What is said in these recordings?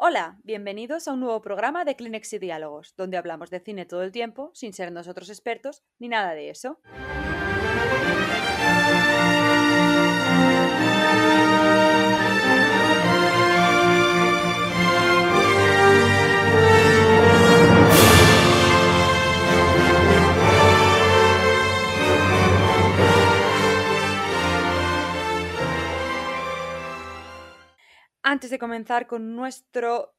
Hola, bienvenidos a un nuevo programa de Kleenex y Diálogos, donde hablamos de cine todo el tiempo, sin ser nosotros expertos ni nada de eso. Antes de comenzar con nuestro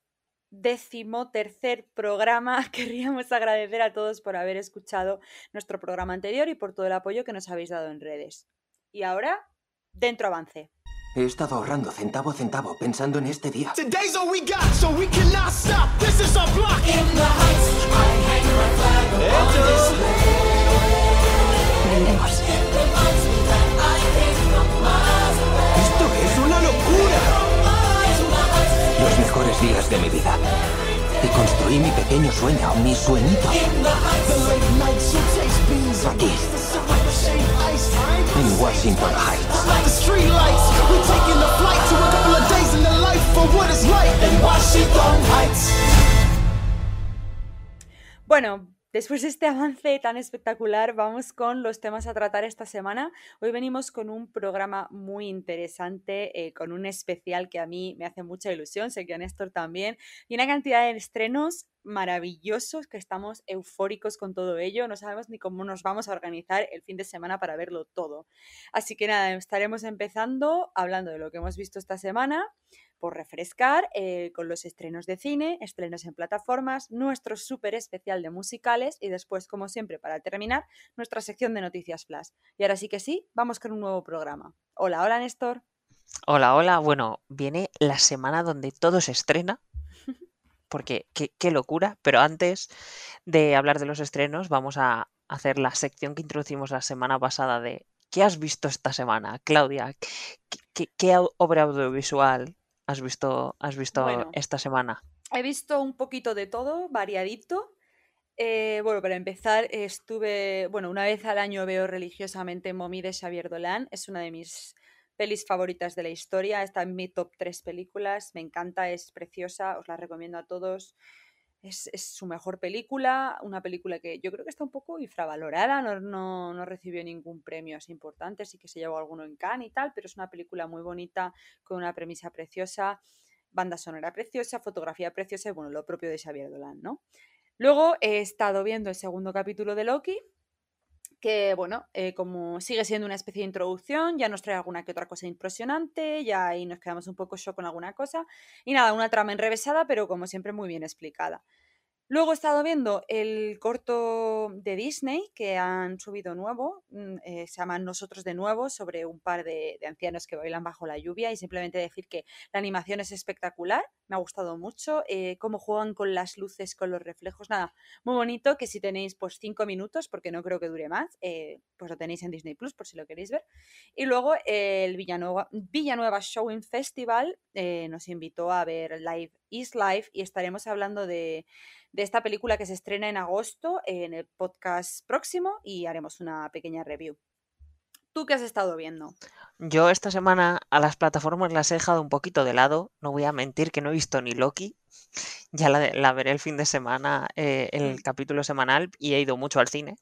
décimo tercer programa, querríamos agradecer a todos por haber escuchado nuestro programa anterior y por todo el apoyo que nos habéis dado en redes. Y ahora, dentro avance. He estado ahorrando centavo a centavo pensando en este día. Esto es una locura. Los mejores días de mi vida. Y construí mi pequeño sueño, mi sueñito. Aquí. En Washington Heights. Bueno, después de este avance tan espectacular, vamos con los temas a tratar esta semana. Hoy venimos con un programa muy interesante, eh, con un especial que a mí me hace mucha ilusión, sé que a Néstor también, y una cantidad de estrenos maravillosos que estamos eufóricos con todo ello. No sabemos ni cómo nos vamos a organizar el fin de semana para verlo todo. Así que nada, estaremos empezando hablando de lo que hemos visto esta semana por refrescar eh, con los estrenos de cine, estrenos en plataformas, nuestro súper especial de musicales y después, como siempre, para terminar, nuestra sección de noticias flash. Y ahora sí que sí, vamos con un nuevo programa. Hola, hola Néstor. Hola, hola. Bueno, viene la semana donde todo se estrena, porque qué, locura. Pero antes de hablar de los estrenos, vamos a hacer la sección que introducimos la semana pasada de ¿qué has visto esta semana, Claudia? ¿Qué, obra audiovisual has visto, has visto Bueno. esta semana? He visto un poquito de todo, variadito. Eh, bueno, para empezar, estuve, bueno, una vez al año veo religiosamente Mommy de Xavier Dolan. Es una de mis pelis favoritas de la historia. Está en mi top 3 películas. Me encanta, es preciosa, os la recomiendo a todos. Es, es su mejor película, una película que yo creo que está un poco infravalorada, no, no, no recibió ningún premio así importante, sí que se llevó alguno en Cannes y tal, pero es una película muy bonita, con una premisa preciosa, banda sonora preciosa, fotografía preciosa y bueno, lo propio de Xavier Dolan, ¿no? Luego he estado viendo el segundo capítulo de Loki, que bueno, eh, como sigue siendo una especie de introducción, ya nos trae alguna que otra cosa impresionante, ya ahí nos quedamos un poco shock con alguna cosa. Y nada, una trama enrevesada, pero como siempre muy bien explicada. Luego he estado viendo el corto de Disney que han subido nuevo, mm, eh, se llama Nosotros de nuevo, sobre un par de, ancianos que bailan bajo la lluvia y simplemente decir que la animación es espectacular, me ha gustado mucho, eh, cómo juegan con las luces, con los reflejos, nada, muy bonito, que si tenéis pues cinco minutos, porque no creo que dure más, eh, pues lo tenéis en Disney Plus por si lo queréis ver. Y luego el Villanueva, Villanueva Showing Festival nos invitó a ver Live is Live y estaremos hablando de, de esta película que se estrena en agosto en el podcast próximo y haremos una pequeña review. ¿Tú qué has estado viendo? Yo esta semana a las plataformas las he dejado un poquito de lado. No voy a mentir que no he visto ni Loki. Ya la, la veré el fin de semana, eh, el Mm. capítulo semanal, y he ido mucho al cine.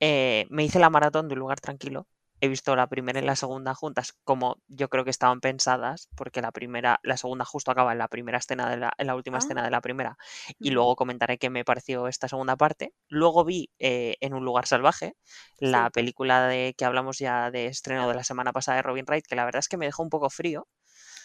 Eh, me hice la maratón de un lugar tranquilo. He visto la primera y la segunda juntas, como yo creo que estaban pensadas, porque la primera, la segunda justo acaba en la primera escena de la, en la última Ah. escena de la primera, y luego comentaré qué me pareció esta segunda parte. Luego vi eh, En un lugar salvaje, la Sí. película de que hablamos ya de estreno de la semana pasada de Robin Wright, que la verdad es que me dejó un poco frío.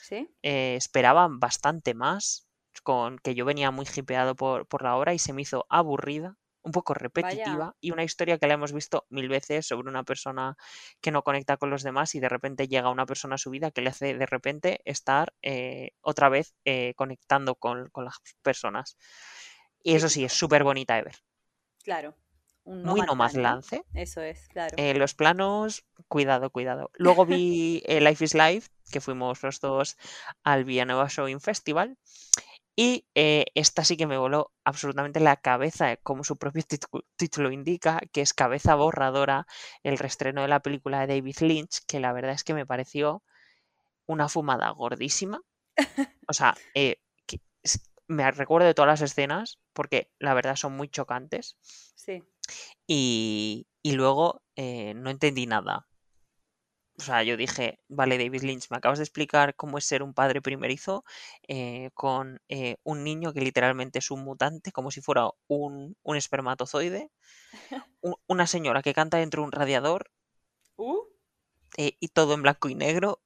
¿Sí? Eh, esperaba bastante más, con que yo venía muy hipeado por, por la obra y se me hizo aburrida, un poco repetitiva Vaya. y una historia que la hemos visto mil veces sobre una persona que no conecta con los demás y de repente llega una persona a su vida que le hace de repente estar eh, otra vez eh, conectando con, con las personas. Y eso sí, es súper bonita de ver. Claro. Un Muy ¿no? Nomadland, ¿eh? Eso es, claro. Eh, los planos, cuidado, cuidado. Luego vi Life is Life, que fuimos los dos al Villanueva Showing Festival. Y eh, esta sí que me voló absolutamente la cabeza, eh, como su propio título indica, que es Cabeza Borradora, el reestreno de la película de David Lynch, que la verdad es que me pareció una fumada gordísima. O sea, eh, que- me recuerdo de todas las escenas porque la verdad son muy chocantes. Sí. Y, y luego eh, no entendí nada. O sea, yo dije, vale, David Lynch, me acabas de explicar cómo es ser un padre primerizo eh, con eh, un niño que literalmente es un mutante, como si fuera un, un espermatozoide, una señora que canta dentro de un radiador Uh, eh, y todo en blanco y negro.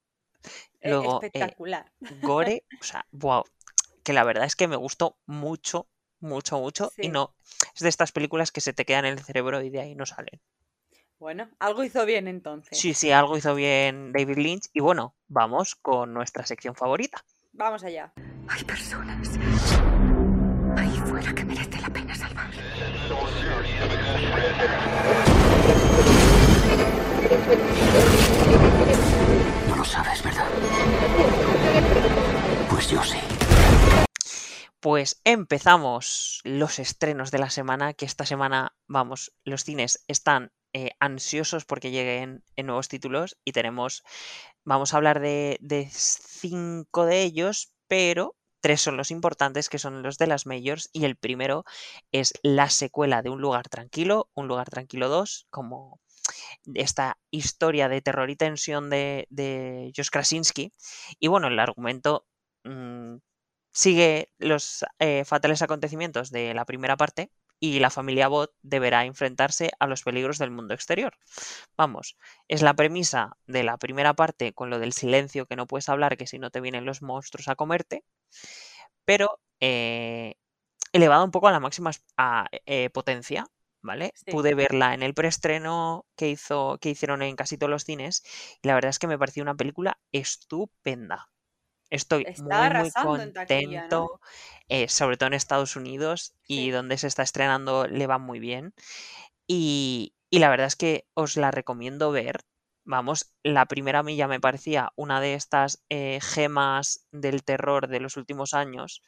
eh, Luego, eh, espectacular. gore, o sea, wow, que la verdad es que me gustó mucho, mucho, mucho, y no, es de estas películas que se te quedan en el cerebro y de ahí no salen. Bueno, algo hizo bien entonces. Sí, sí, algo hizo bien David Lynch, y bueno, vamos con nuestra sección favorita. Vamos allá. Hay personas ahí fuera que merece la pena salvar. No lo sabes, ¿verdad? Pues yo sí. Pues empezamos los estrenos de la semana, que esta semana, vamos, los cines están eh, ansiosos porque lleguen en nuevos títulos y tenemos, vamos a hablar de, de cinco de ellos, pero tres son los importantes, que son los de las majors, y el primero es la secuela de Un lugar tranquilo, Un lugar tranquilo 2, como esta historia de terror y tensión de, de Josh Krasinski. Y bueno, el argumento mm, sigue los eh, fatales acontecimientos de la primera parte y la familia Bot deberá enfrentarse a los peligros del mundo exterior. Vamos, es la premisa de la primera parte con lo del silencio que no puedes hablar, que si no te vienen los monstruos a comerte, pero eh, elevada un poco a la máxima a, eh, potencia. ¿Vale? Sí. Pude verla en el preestreno que hizo, que hicieron en casi todos los cines, y la verdad es que me pareció una película estupenda. Estoy muy, muy contento, eh, sobre todo en Estados Unidos y donde se está estrenando le va muy bien. Y, y la verdad es que os la recomiendo ver. Vamos, la primera milla me parecía una de estas eh, gemas del terror de los últimos años,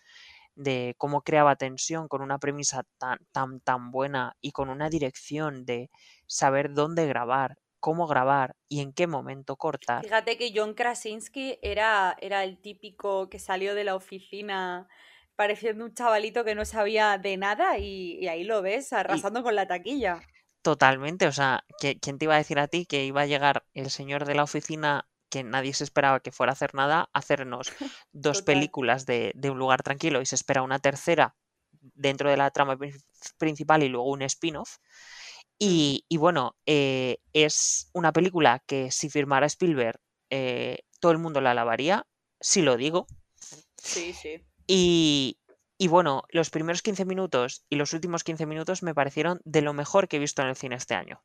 de cómo creaba tensión con una premisa tan, tan, tan buena y con una dirección de saber dónde grabar, cómo grabar y en qué momento cortar. Fíjate que John Krasinski era, era el típico que salió de la oficina pareciendo un chavalito que no sabía de nada y, y ahí lo ves, arrasando con la taquilla. Totalmente, o sea, ¿qui- ¿quién te iba a decir a ti que iba a llegar el señor de la oficina que nadie se esperaba que fuera a hacer nada, a hacernos dos Total. películas de, de un lugar tranquilo y se espera una tercera dentro de la trama prin- principal y luego un spin-off? Y, y bueno, eh, es una película que si firmara Spielberg, eh, todo el mundo la alabaría, si lo digo. Sí, sí. Y, y bueno, los primeros 15 minutos y los últimos 15 minutos me parecieron de lo mejor que he visto en el cine este año.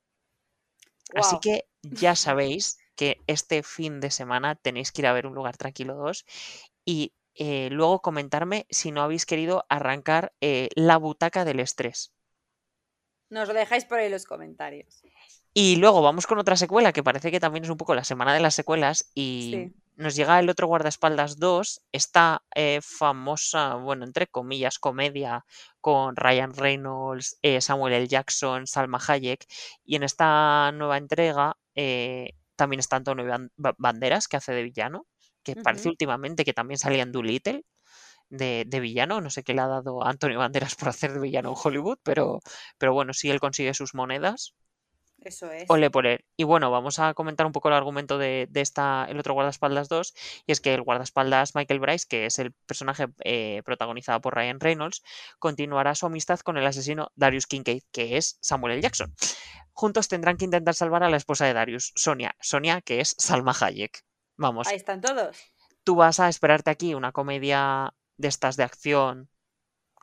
Así que ya sabéis que este fin de semana tenéis que ir a ver Un lugar tranquilo 2 y eh, luego comentarme si no habéis querido arrancar eh, la butaca del estrés. Nos lo dejáis por ahí en los comentarios. Y luego vamos con otra secuela que parece que también es un poco la semana de las secuelas y Sí. nos llega el otro guardaespaldas 2, esta eh, famosa, bueno, entre comillas, comedia con Ryan Reynolds, eh, Samuel L. Jackson, Salma Hayek y en esta nueva entrega eh, también está Antonio Ban- Ba- Banderas que hace de villano, que parece últimamente que también salía en Doolittle de, de villano, no sé qué le ha dado a Antonio Banderas por hacer de villano en Hollywood, pero, pero bueno, si él consigue sus monedas, Eso es. Ole por él. Y bueno, vamos a comentar un poco el argumento de, de esta, el otro guardaespaldas 2, y es que el guardaespaldas Michael Bryce, que es el personaje eh, protagonizado por Ryan Reynolds, continuará su amistad con el asesino Darius Kincaid, que es Samuel L. Jackson. Juntos tendrán que intentar salvar a la esposa de Darius, Sonia, Sonia, que es Salma Hayek. Vamos, Ahí están todos. tú vas a esperarte aquí una comedia de estas de acción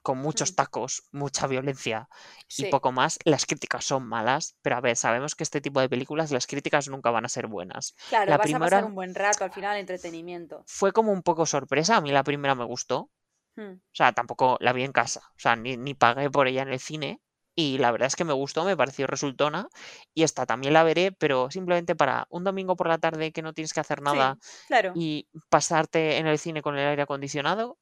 con muchos Mm. tacos, mucha violencia y poco más. Las críticas son malas, pero a ver, sabemos que este tipo de películas, las críticas nunca van a ser buenas. Claro, la vas a pasar primera- un buen rato al final, entretenimiento. Fue como un poco sorpresa, a mí la primera me gustó, Hmm. o sea, tampoco la vi en casa, o sea, ni, ni pagué por ella en el cine. Y la verdad es que me gustó, me pareció resultona. Y esta también la veré, pero simplemente para un domingo por la tarde que no tienes que hacer nada Sí, claro. y pasarte en el cine con el aire acondicionado,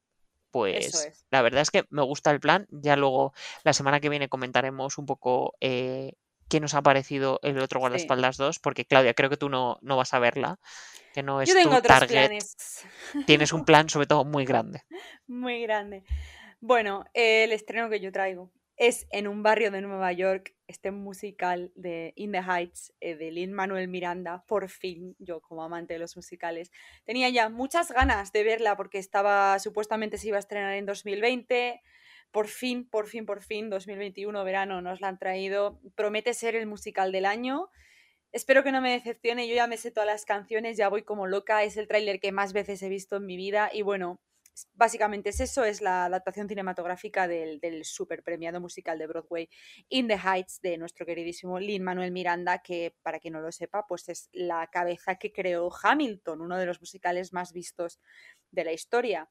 pues es. la verdad es que me gusta el plan. Ya luego la semana que viene comentaremos un poco eh, qué nos ha parecido el otro Sí. guardaespaldas 2, porque Claudia, creo que tú no, no vas a verla, que no es Yo tengo tu otros target. planes Tienes un plan sobre todo muy grande. muy grande. Bueno, el estreno que yo traigo es en un barrio de Nueva York, este musical de In the Heights eh, de Lin Manuel Miranda. Por fin, yo como amante de los musicales, tenía ya muchas ganas de verla porque estaba supuestamente se iba a estrenar en 2020. Por fin, por fin, por fin, 2021 verano nos la han traído. Promete ser el musical del año. Espero que no me decepcione. Yo ya me sé todas las canciones, ya voy como loca. Es el tráiler que más veces he visto en mi vida y bueno, básicamente es eso, es la adaptación cinematográfica del, del super premiado musical de Broadway In the Heights de nuestro queridísimo Lin Manuel Miranda, que para quien no lo sepa, pues es la cabeza que creó Hamilton, uno de los musicales más vistos de la historia.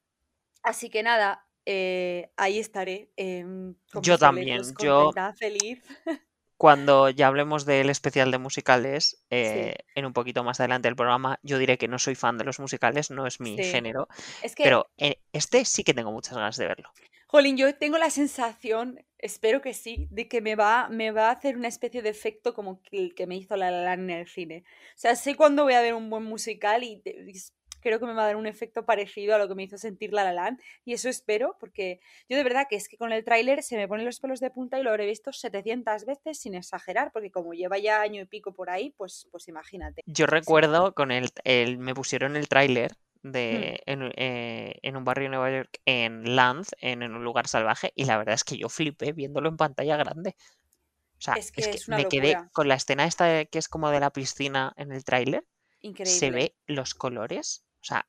Así que nada, eh, ahí estaré. em, Yo también, boletos, yo feliz. cuando ya hablemos del especial de musicales, Sí, eh, en un poquito más adelante del programa, yo diré que no soy fan de los musicales, no es mi sí. género, Es que pero eh, este sí que tengo muchas ganas de verlo. Jolín, yo tengo la sensación, espero que sí, de que me va, me va a hacer una especie de efecto como el que me hizo La La en el cine. O sea, sé cuándo voy a ver un buen musical y, creo que me va a dar un efecto parecido a lo que me hizo sentir La La Land. Y eso espero, porque yo de verdad que es que con el tráiler se me ponen los pelos de punta y lo habré visto 700 veces sin exagerar, porque como lleva ya año y pico por ahí, pues, pues imagínate. Yo recuerdo con el, el- me pusieron el tráiler Hmm, de en, un- eh, en un barrio de Nueva York en Lance, en, en un lugar salvaje, y la verdad es que yo flipé viéndolo en pantalla grande. O sea, Es es que es me quedé con la escena esta de- que es como de la piscina en el tráiler, se increíble. ve los colores, o sea,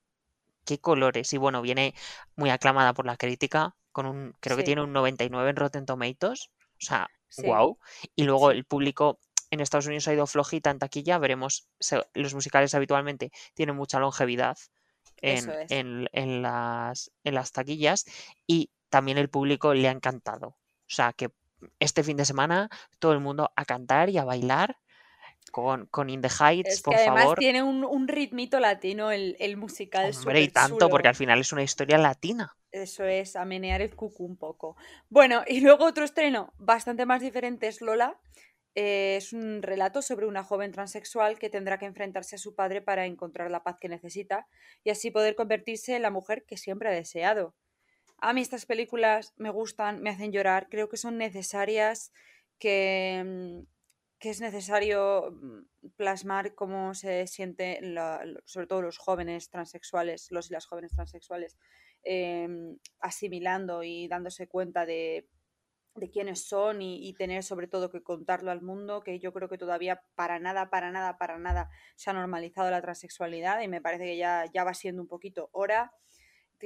qué colores. Y bueno, viene muy aclamada por la crítica, con un, creo que tiene un 99 en Rotten Tomatoes, o sea, sí, wow. Y luego el público en Estados Unidos ha ido flojita en taquilla, veremos, se- los musicales habitualmente tienen mucha longevidad en, es. en- en las, en las taquillas y también el público le ha encantado. O sea, que este fin de semana todo el mundo a cantar y a bailar con, con In the Heights, Es que por además favor. tiene un, un ritmito latino el, el musical Hombre, y tanto, porque al final es una historia latina. Eso es, a menear el cucu un poco. Bueno, y luego otro estreno bastante más diferente es Lola. Eh, es un relato sobre una joven transexual que tendrá que enfrentarse a su padre para encontrar la paz que necesita y así poder convertirse en la mujer que siempre ha deseado. A mí estas películas me gustan, me hacen llorar, creo que son necesarias, que, mm, que es necesario mm, plasmar cómo se siente, la- lo- sobre todo los jóvenes transexuales, los y las jóvenes transexuales, em, asimilando y dándose cuenta de, de quiénes son y, y tener sobre todo que contarlo al mundo, que yo creo que todavía para nada, para nada, para nada se ha normalizado la transexualidad y me parece que ya, ya va siendo un poquito hora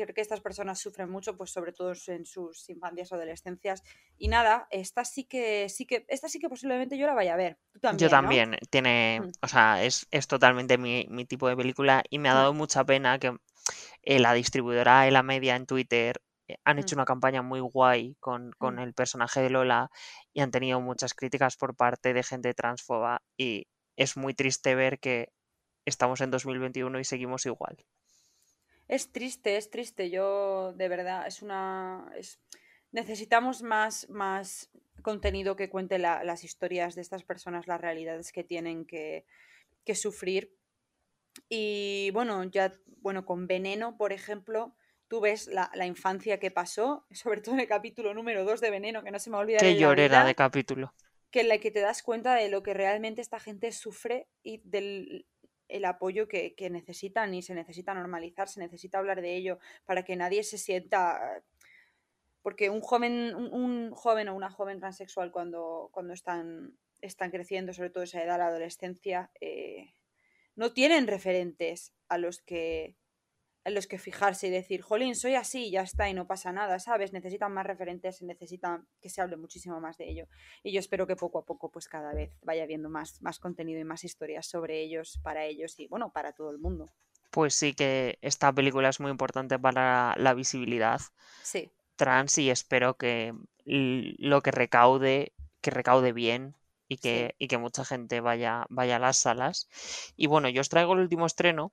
creo que estas personas sufren mucho, pues sobre todo en sus infancias o adolescencias. Y nada, esta sí que, sí que, esta sí que posiblemente yo la vaya a ver. Tú Yo también, ¿no? también, tiene, Mm, o sea, es, es totalmente mi, mi tipo de película y me ha mm, dado mucha pena que eh, la distribuidora La Media en Twitter eh, han hecho mm. una campaña muy guay con, con el personaje de Lola y han tenido muchas críticas por parte de gente transfoba y es muy triste ver que estamos en 2021 y seguimos igual. Es triste, es triste. Yo, de verdad, es una. es- Necesitamos más, más contenido que cuente la- las historias de estas personas, las realidades que tienen que, que sufrir. Y bueno, ya, bueno, con Veneno, por ejemplo, tú ves la, la infancia que pasó, sobre todo en el capítulo número 2 de Veneno, que no se me va a olvidar Qué llorera de capítulo. que en la que te das cuenta de lo que realmente esta gente sufre y del el apoyo que, que necesitan y se necesita normalizar, se necesita hablar de ello para que nadie se sienta porque un joven, un, joven o una joven transexual cuando, cuando están, están creciendo, sobre todo esa edad, la adolescencia, eh, no tienen referentes a los que en los que fijarse y decir, jolín, soy así y ya está y no pasa nada, ¿sabes? Necesitan más referentes, necesitan que se hable muchísimo más de ello. Y yo espero que poco a poco, pues cada vez vaya habiendo más, más contenido y más historias sobre ellos, para ellos y, bueno, para todo el mundo. Pues sí que esta película es muy importante para la visibilidad Sí, trans y espero que lo que recaude, que recaude bien y sí. que, y que mucha gente vaya, vaya a las salas. Y bueno, yo os traigo el último estreno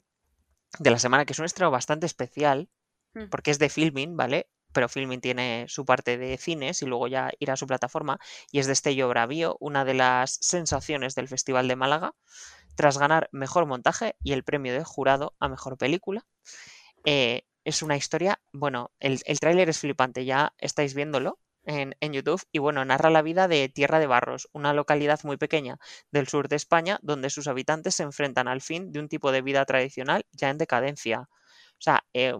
de la semana, que es un estreno bastante especial, Mm, porque es de Filmin, ¿vale? Pero Filmin tiene su parte de cines y luego ya irá a su plataforma, y es de Estello Bravío, una de las sensaciones del Festival de Málaga, tras ganar mejor montaje y el premio de jurado a mejor película. Eh, es una historia, bueno, el, el tráiler es flipante, ya estáis viéndolo en, en YouTube y bueno, narra la vida de Tierra de Barros, una localidad muy pequeña del sur de España donde sus habitantes se enfrentan al fin de un tipo de vida tradicional ya en decadencia. O sea, eh,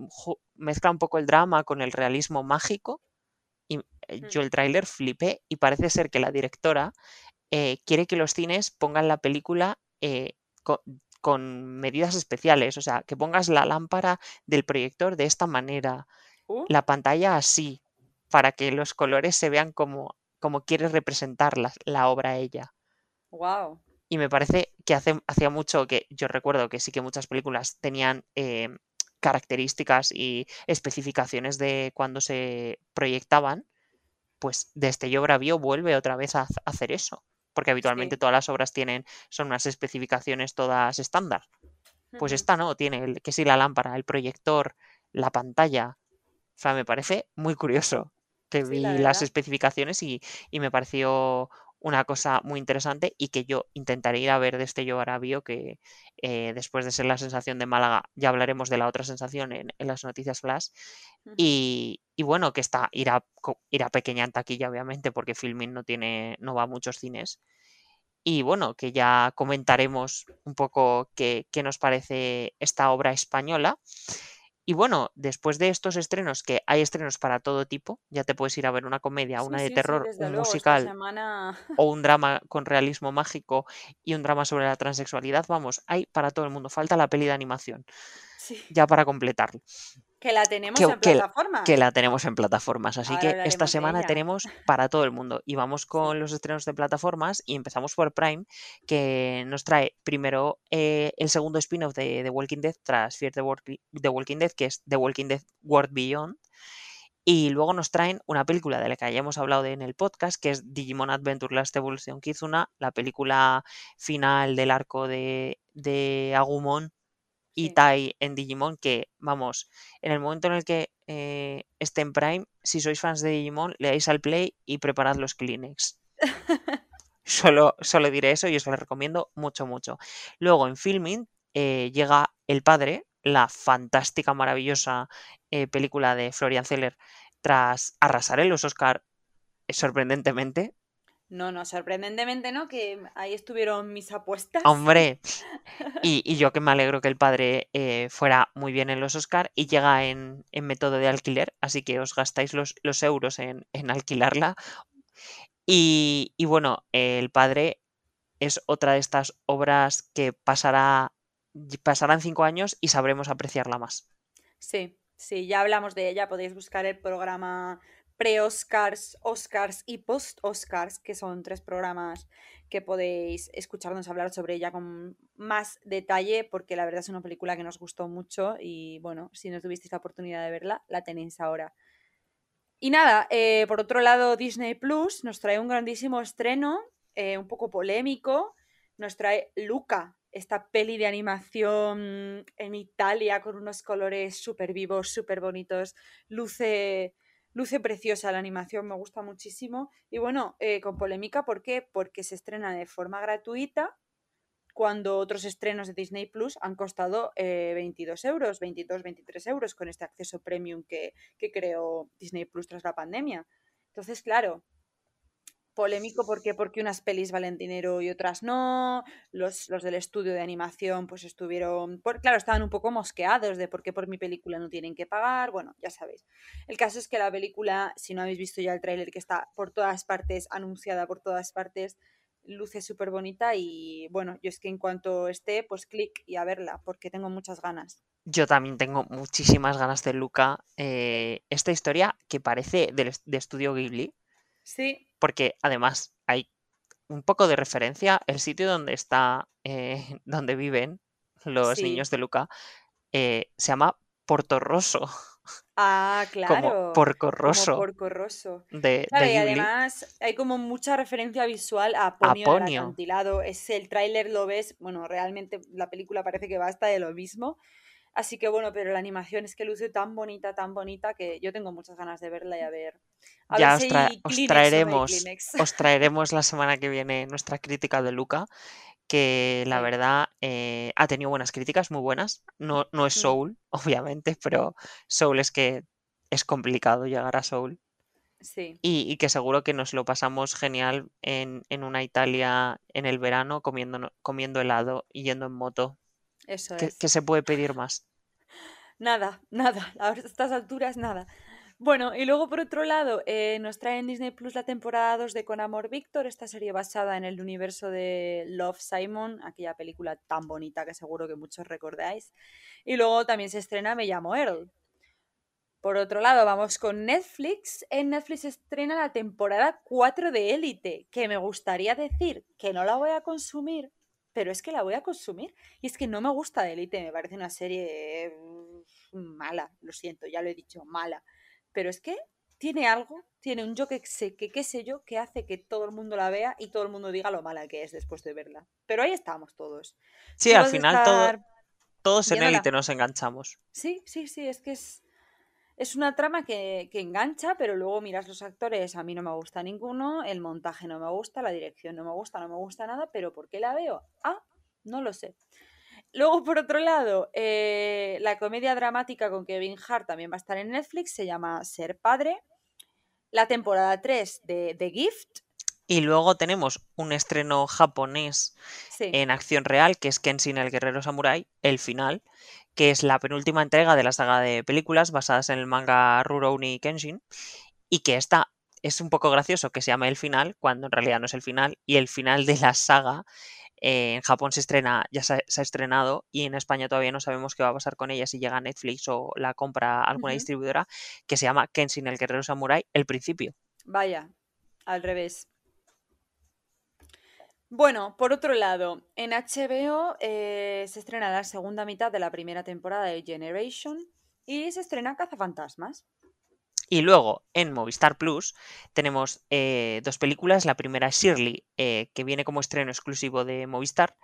mezcla un poco el drama con el realismo mágico y eh, yo Mm. el tráiler flipé y parece ser que la directora eh, quiere que los cines pongan la película co- con, medidas especiales, o sea, que pongas la lámpara del proyector de esta manera, Uh, la pantalla así, para que los colores se vean como, como quiere representar la, la obra ella. wow. Y me parece que hace, hacía mucho que yo recuerdo que sí que muchas películas tenían eh, características y especificaciones de cuando se proyectaban, pues Destello Bravío vuelve otra vez a, hac- a hacer eso. Porque habitualmente Sí. todas las obras tienen, son unas especificaciones todas estándar. Pues esta no, tiene el, que sí la lámpara, el proyector, la pantalla. O sea, me parece muy curioso que vi la las especificaciones y, y me pareció una cosa muy interesante y que yo intentaré ir a ver de este Yo Arabio, que eh, después de ser la sensación de Málaga, ya hablaremos de la otra sensación en, en las noticias flash. Y, y bueno, que está, irá, irá pequeña en taquilla, obviamente, porque Filmin no tiene, no va a muchos cines. Y bueno, que ya comentaremos un poco qué, qué nos parece esta obra española. Y bueno, después de estos estrenos, que hay estrenos para todo tipo, ya te puedes ir a ver una comedia, Sí, una de sí, terror, un luego. Musical semana. o un drama con realismo mágico y un drama sobre la transexualidad, vamos, hay para todo el mundo. Falta la peli de animación, ya para completarlo, Que la tenemos que, en que- plataformas. que la tenemos en plataformas. Así Ahora que esta semana tenemos para todo el mundo. Y vamos con los estrenos de plataformas y empezamos por Prime, que nos trae primero eh, el segundo spin-off de The Walking Dead tras Fear the, Walk- The Walking Dead, que es The Walking Dead World Beyond. Y luego nos traen una película de la que ya hemos hablado en el podcast, que es Digimon Adventure Last Evolution Kizuna, la película final del arco de, de Agumon Sí. Tai en Digimon, que vamos, en el momento en el que eh, esté en Prime, si sois fans de Digimon, le dais al play y preparad los Kleenex. Solo, solo diré eso y os lo recomiendo mucho, mucho. Luego en Filming eh, llega El Padre, la fantástica, maravillosa eh, película de Florian Zeller tras arrasar en los Oscar sorprendentemente. No, no, sorprendentemente no, que ahí estuvieron mis apuestas. Hombre, y, y yo que me alegro que el padre eh, fuera muy bien en los Oscar y llega en, en método de alquiler, así que os gastáis los, los euros en, en alquilarla. Y, y bueno, el padre es otra de estas obras que pasará, pasarán cinco años y sabremos apreciarla más. Sí, sí, ya hablamos de ella. Podéis buscar el programa pre-Oscars, Oscars y post-Oscars, que son tres programas que podéis escucharnos hablar sobre ella con más detalle, porque la verdad es una película que nos gustó mucho y bueno, si no tuvisteis la oportunidad de verla, la tenéis ahora. Y nada, eh, por otro lado, Disney Plus nos trae un grandísimo estreno, eh, un poco polémico. Nos trae Luca, esta peli de animación en Italia con unos colores súper vivos, súper bonitos. Luce, luce preciosa la animación, me gusta muchísimo. Y bueno, eh, con polémica, ¿por qué? Porque se estrena de forma gratuita cuando otros estrenos de Disney Plus han costado eh, 22 euros, 22, 23 euros con este acceso premium que, que creó Disney Plus tras la pandemia. Entonces, claro, polémico porque porque unas pelis valen dinero y otras no, los, los del estudio de animación pues estuvieron, por, claro, estaban un poco mosqueados de por qué por mi película no tienen que pagar, bueno, ya sabéis. El caso es que la película, si no habéis visto ya el tráiler que está por todas partes, anunciada por todas partes, luce súper bonita y bueno, yo es que en cuanto esté, pues clic y a verla, porque tengo muchas ganas. Yo también tengo muchísimas ganas de Luca. eh, esta historia que parece est- de estudio Ghibli, Sí, porque además hay un poco de referencia. El sitio donde está, eh, donde viven los sí. niños de Luca, eh, se llama Porto Rosso, Ah, como claro. Como Rosso Porco Rosso. de, Claro, de y además hay como mucha referencia visual a Ponio el Ponyo. acantilado. Es el tráiler, lo ves, bueno, realmente la película parece que va hasta de lo mismo. Así que bueno, pero la animación es que luce tan bonita, tan bonita que yo tengo muchas ganas de verla y a ver. A Ya ver os, tra- os traeremos, os traeremos la semana que viene nuestra crítica de Luca, que la verdad eh, ha tenido buenas críticas, muy buenas. No, no es Mm. Soul, obviamente, pero Soul es que es complicado llegar a Soul. Sí, Y, y que seguro que nos lo pasamos genial en, en una Italia en el verano comiendo, comiendo helado y yendo en moto. Eso ¿Qué, es. qué se puede pedir más? Nada, nada, a estas alturas nada. Bueno, y luego por otro lado, eh, nos trae en Disney Plus la temporada 2 de Con Amor Víctor, esta serie basada en el universo de Love Simon, aquella película tan bonita que seguro que muchos recordáis. Y luego también se estrena Me llamo Earl. Por otro lado, vamos con Netflix. En Netflix se estrena la temporada 4 de Élite, que me gustaría decir que no la voy a consumir, pero es que la voy a consumir. Y es que no me gusta Élite, me parece una serie mm, mala, lo siento, ya lo he dicho, mala. Pero es que tiene algo, tiene un yo que sé, que qué sé yo, que hace que todo el mundo la vea y todo el mundo diga lo mala que es después de verla. Pero ahí estamos todos. Sí, Tú al final todo, estar todos en élite nos enganchamos. Sí, sí, sí, es que es, es una trama que, que engancha, pero luego miras los actores, a mí no me gusta ninguno, el montaje no me gusta, la dirección no me gusta, no me gusta nada, pero ¿por qué la veo? Ah, no lo sé. Luego, por otro lado, eh, la comedia dramática con Kevin Hart también va a estar en Netflix, se llama Ser Padre. La temporada 3 de The Gift, Y luego tenemos un estreno japonés sí, en acción real, que es Kenshin el Guerrero Samurai, el final, que es la penúltima entrega de la saga de películas basadas en el manga Rurouni Kenshin, y que esta es un poco gracioso que se llame el final, cuando en realidad no es el final, y el final de la saga eh, en Japón se estrena, ya se, ha- se ha estrenado, y en España todavía no sabemos qué va a pasar con ella si llega a Netflix o la compra alguna distribuidora, que se llama Kenshin el Guerrero Samurai, el principio. Vaya, al revés. Bueno, por otro lado, en HBO eh, se estrena la segunda mitad de la primera temporada de Generation y se estrena Cazafantasmas. Y luego en Movistar Plus tenemos eh, dos películas. La primera es Shirley, eh, que viene como estreno exclusivo de Movistar,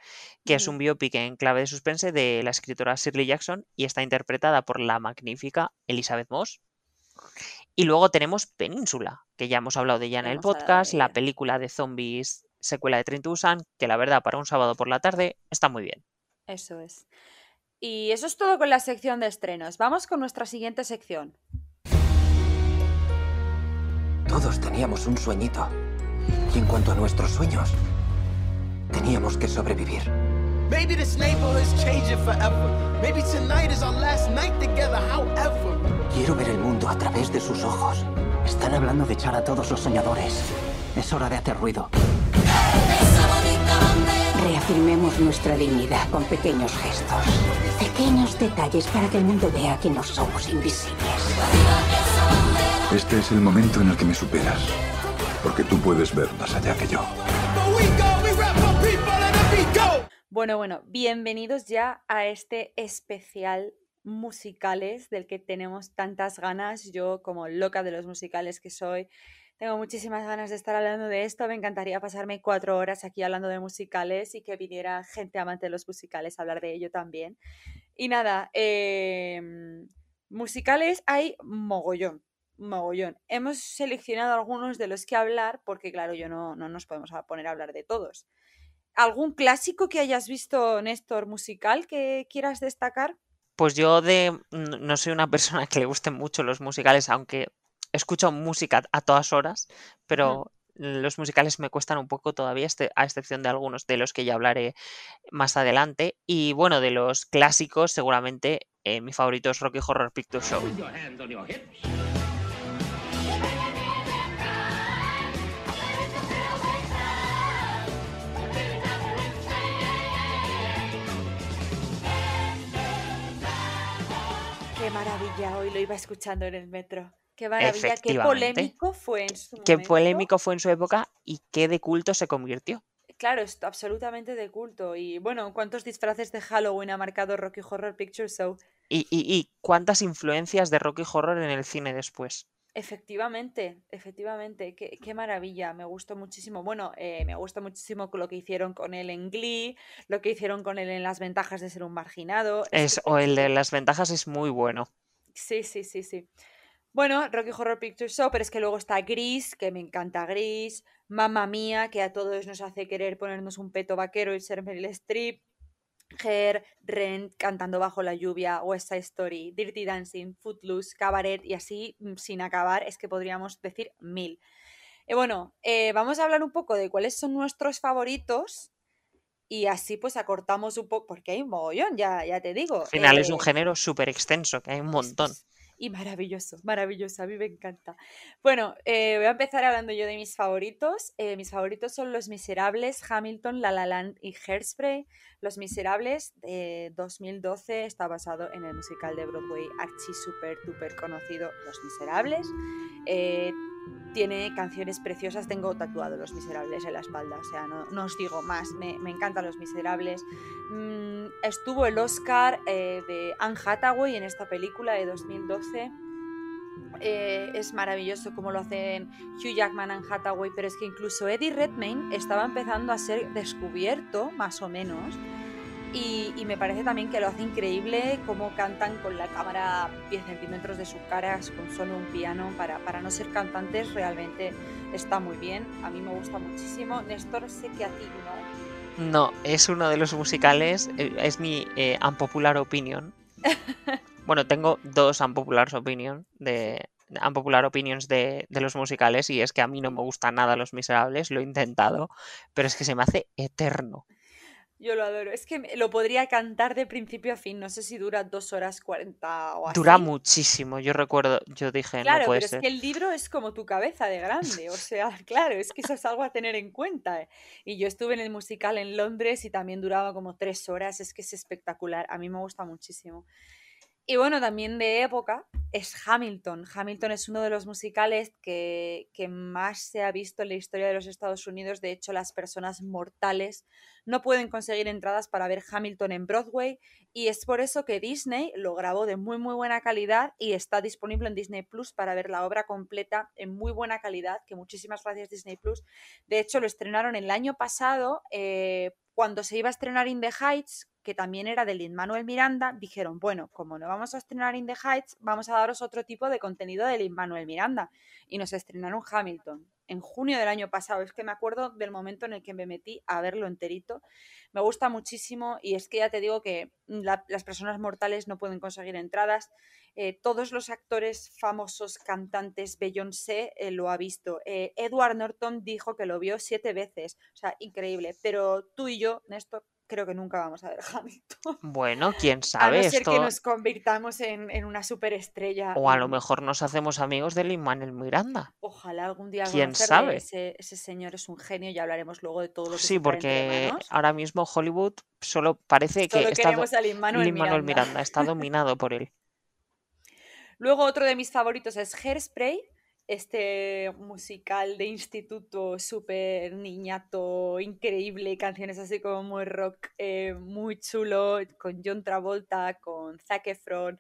que es un biopic en clave de suspense de la escritora Shirley Jackson y está interpretada por la magnífica Elizabeth Moss. Y luego tenemos Península, que ya hemos hablado de ella en Ya el podcast, la película de zombies secuela de Train to Busan, que la verdad para un sábado por la tarde está muy bien. Eso es. Y eso es todo con la sección de estrenos. Vamos con nuestra siguiente sección. Todos teníamos un sueñito. Y en cuanto a nuestros sueños, teníamos que sobrevivir. Maybe this neighborhood's changing forever. Maybe tonight is our last night together, however. Quiero ver el mundo a través de sus ojos. Están hablando de echar a todos los soñadores. Es hora de hacer ruido. Reafirmemos nuestra dignidad con pequeños gestos. Pequeños detalles para que el mundo vea que no somos invisibles. Este es el momento en el que me superas. Porque tú puedes ver más allá que yo. Bueno, bueno, bienvenidos ya a este especial musicales del que tenemos tantas ganas. Yo, como loca de los musicales que soy, tengo muchísimas ganas de estar hablando de esto. Me encantaría pasarme cuatro horas aquí hablando de musicales y que viniera gente amante de los musicales a hablar de ello también. Y nada, em, musicales hay mogollón, mogollón. Hemos seleccionado algunos de los que hablar porque, claro, yo no, no nos podemos poner a hablar de todos. ¿Algún clásico que hayas visto, Néstor, musical que quieras destacar? Pues yo de no soy una persona que le gusten mucho los musicales, aunque escucho música a todas horas, pero los musicales me cuestan un poco todavía, este- a excepción de algunos de los que ya hablaré más adelante. Y bueno, de los clásicos, seguramente eh, mi favorito es Rocky Horror Picture Show. Qué maravilla, hoy lo iba escuchando en el metro. Qué maravilla, qué polémico fue en su Qué momento. polémico fue en su época y qué de culto se convirtió. Claro, es absolutamente de culto. Y bueno, ¿cuántos disfraces de Halloween ha marcado Rocky Horror Picture Show? Y, y- y cuántas influencias de Rocky Horror en el cine después. Efectivamente, efectivamente, qué, qué maravilla, me gustó muchísimo. Bueno, eh, me gustó muchísimo lo que hicieron con él en Glee, lo que hicieron con él en Las ventajas de ser un marginado. Es Es, que o el de las ventajas es muy bueno. Sí, sí, sí, sí. Bueno, Rocky Horror Picture Show, pero es que luego está Gris, que me encanta Gris, Mamma Mía, que a todos nos hace querer ponernos un peto vaquero y ser Meryl Streep, Her, Rent, Cantando bajo la lluvia, West Side Story, Dirty Dancing, Footloose, Cabaret y así mm, sin acabar, es que podríamos decir mil. Y bueno, eh, vamos a hablar un poco de cuáles son nuestros favoritos y así pues acortamos un poco, porque hay un mogollón, ya, ya te digo. Al final es un eh, género súper extenso, que hay un montón. es- Y maravilloso, maravilloso, a mí me encanta. Bueno, eh, voy a empezar hablando yo de mis favoritos. Eh, mis favoritos son Los Miserables, Hamilton, La La Land y Hairspray. Los Miserables de 2012 está basado en el musical de Broadway archi super duper conocido Los Miserables. Eh, tiene canciones preciosas, tengo tatuado Los Miserables en la espalda, o sea, no, os digo más, me, encantan Los Miserables. Mm, estuvo el Oscar eh, de Anne Hathaway en esta película de 2012. Eh, es maravilloso como lo hacen Hugh Jackman, Anne Hathaway, pero es que incluso Eddie Redmayne estaba empezando a ser descubierto, más o menos. Y, y me parece también que lo hace increíble cómo cantan con la cámara a 10 centímetros de su cara, con solo un piano. Para, para no ser cantantes realmente está muy bien. A mí me gusta muchísimo. Néstor, sé que a ti no. No, es uno de los musicales, eh, es mi eh, unpopular opinion. Bueno, tengo dos unpopular opinion de unpopular opinions de, de los musicales y es que a mí no me gusta nada Los Miserables, lo he intentado, pero es que se me hace eterno. Yo lo adoro. Es que lo podría cantar de principio a fin. No sé si dura dos horas 40 o así. Dura muchísimo, yo recuerdo, yo dije, Claro, no puede pero ser. es que el libro es como tu cabeza de grande, o sea, claro, es que eso es algo a tener en cuenta. ¿eh? Y yo estuve en el musical en Londres y también duraba como tres horas, es que es espectacular, a mí me gusta muchísimo. Y bueno, también de época es Hamilton. Hamilton es uno de los musicales que, que más se ha visto en la historia de los Estados Unidos. De hecho, las personas mortales no pueden conseguir entradas para ver Hamilton en Broadway y es por eso que Disney lo grabó de muy muy buena calidad y está disponible en Disney Plus para ver la obra completa en muy buena calidad, que muchísimas gracias Disney Plus. De hecho, lo estrenaron el año pasado eh, cuando se iba a estrenar In the Heights, que también era de Lin Manuel Miranda, dijeron, bueno, como no vamos a estrenar In the Heights, vamos a daros otro tipo de contenido de Lin Manuel Miranda. Y nos estrenaron Hamilton en junio del año pasado. Es que me acuerdo del momento en el que me metí a verlo enterito. Me gusta muchísimo y es que ya te digo que la- las personas mortales no pueden conseguir entradas. Eh, todos los actores famosos, cantantes, Beyoncé eh, lo ha visto. Eh, Edward Norton dijo que lo vio siete veces. O sea, increíble. Pero tú y yo, Néstor, creo que nunca vamos a ver Hamilton. Bueno, quién A sabe no ser esto. que nos convirtamos en, en una superestrella. O a lo mejor nos hacemos amigos de Lin Manuel Miranda. Ojalá algún día ¿Quién sabe? Ese, ese señor es un genio y hablaremos luego de todo lo que Sí, se porque ahora mismo Hollywood solo parece que Solo está queremos a Lin Manuel Miranda. Miranda está dominado por él. Luego otro de mis favoritos es Hairspray, este musical de instituto súper niñato, increíble, canciones así como muy rock, eh, muy chulo, con John Travolta, con Zac Efron,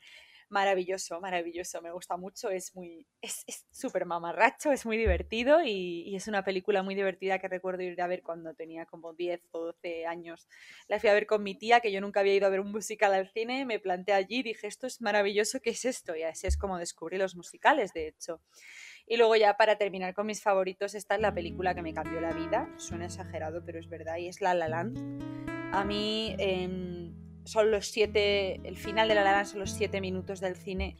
maravilloso, maravilloso, me gusta mucho, es muy, es súper mamarracho, es muy divertido y, y es una película muy divertida que recuerdo ir a ver cuando tenía como 10 o 12 años. La fui a ver con mi tía, que yo nunca había ido a ver un musical al cine, me planté allí y dije, esto es maravilloso, ¿qué es esto? Y así es como descubrí los musicales, de hecho. Y luego ya para terminar con mis favoritos, esta es la película que me cambió la vida, suena exagerado, pero es verdad, y es La La Land. A mí em, son los siete, el final de La La Land son los siete minutos del cine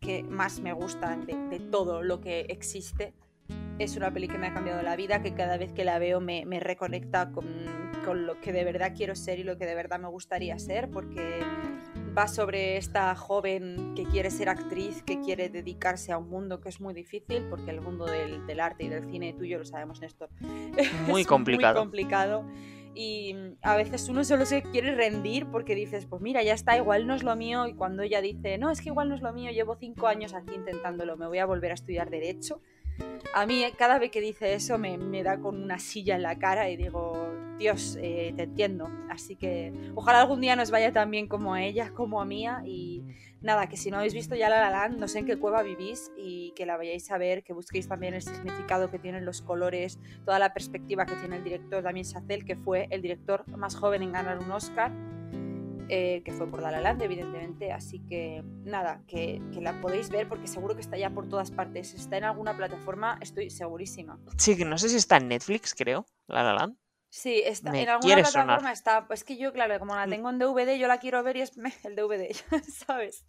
que más me gustan de, de todo lo que existe. Es una peli que me ha cambiado la vida, que cada vez que la veo me, me reconecta con, con lo que de verdad quiero ser y lo que de verdad me gustaría ser, porque va sobre esta joven que quiere ser actriz, que quiere dedicarse a un mundo que es muy difícil, porque el mundo del, del arte y del cine, tú y yo lo sabemos, Néstor, Muy es complicado. Muy complicado. Y a veces uno solo se quiere rendir porque dices, pues mira, ya está, igual no es lo mío. Y cuando ella dice, no, es que igual no es lo mío, llevo cinco años aquí intentándolo, me voy a volver a estudiar Derecho. A mí, eh, cada vez que dice eso, me, me da con una silla en la cara y digo, Dios, eh, te entiendo. Así que ojalá algún día nos vaya tan bien como a ella, como a mía. Y nada, que si no habéis visto ya La La Land, no sé en qué cueva vivís y que la vayáis a ver, que busquéis también el significado que tienen los colores, toda la perspectiva que tiene el director Damien Chazelle, que fue el director más joven en ganar un Oscar. Eh, que fue por La La Land, evidentemente. Así que nada, que, que la podéis ver porque seguro que está ya por todas partes. Está en alguna plataforma, estoy segurísima. Sí, que no sé si está en Netflix, creo, La La Land. Sí, está, Me en alguna plataforma sonar. está. Pues que yo, claro, como la Mm. tengo en DVD, yo la quiero ver y es el DVD, ¿sabes?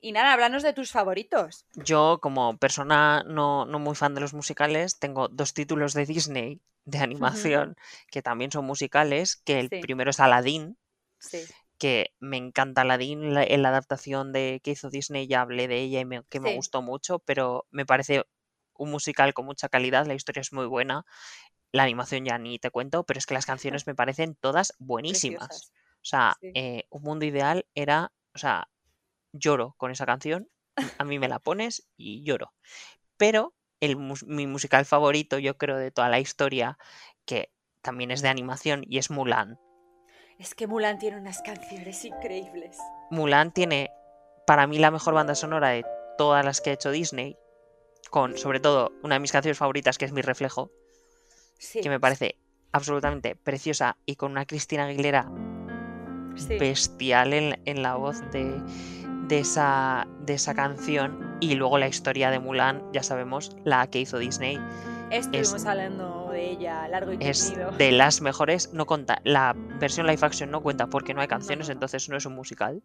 Y nada, háblanos de tus favoritos. Yo, como persona no, no muy fan de los musicales, tengo dos títulos de Disney de animación que también son musicales, que el Sí. primero es Aladdin, Sí. que me encanta Aladdin, la, en la adaptación de que hizo Disney, ya hablé de ella y me, que me gustó mucho, pero me parece un musical con mucha calidad, la historia es muy buena, la animación ya ni te cuento, pero es que las canciones me parecen todas buenísimas. Preciosas. O sea, Sí. eh, Un Mundo Ideal era, o sea, lloro con esa canción, a mí me la pones y lloro. Pero el, mi musical favorito, yo creo, de toda la historia, que también es de animación y es Mulan. Es que Mulan tiene unas canciones increíbles. Mulan tiene para mí la mejor banda sonora de todas las que ha hecho Disney, con sobre todo una de mis canciones favoritas que es Mi Reflejo, Sí. que me parece absolutamente preciosa y con una Cristina Aguilera sí. bestial en, en la voz de, de esa, de esa canción. Y luego la historia de Mulan, ya sabemos, la que hizo Disney, Estuvimos hablando de ella largo y es de las mejores. No conta, la versión live action no cuenta porque no hay canciones, no. entonces no es un musical.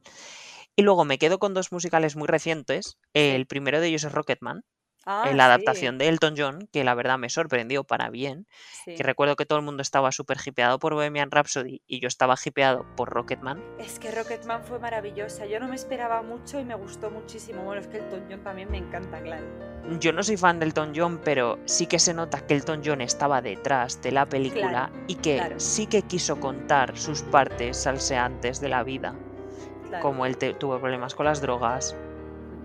Y luego me quedo con dos musicales muy recientes. El primero de ellos es Rocketman, Ah, en la sí, adaptación de Elton John, que la verdad me sorprendió para bien. sí. Que recuerdo que todo el mundo estaba súper hipeado por Bohemian Rhapsody y yo estaba hipeado por Rocketman. Es que Rocketman fue maravillosa. Yo no me esperaba mucho y me gustó muchísimo. Bueno, es que el John también me encanta, claro. Yo no soy fan del Elton John, pero sí que se nota que Elton John estaba detrás de la película Claro, y que claro. sí que quiso contar sus partes salseantes de la vida, claro. como él te- tuvo problemas con las drogas,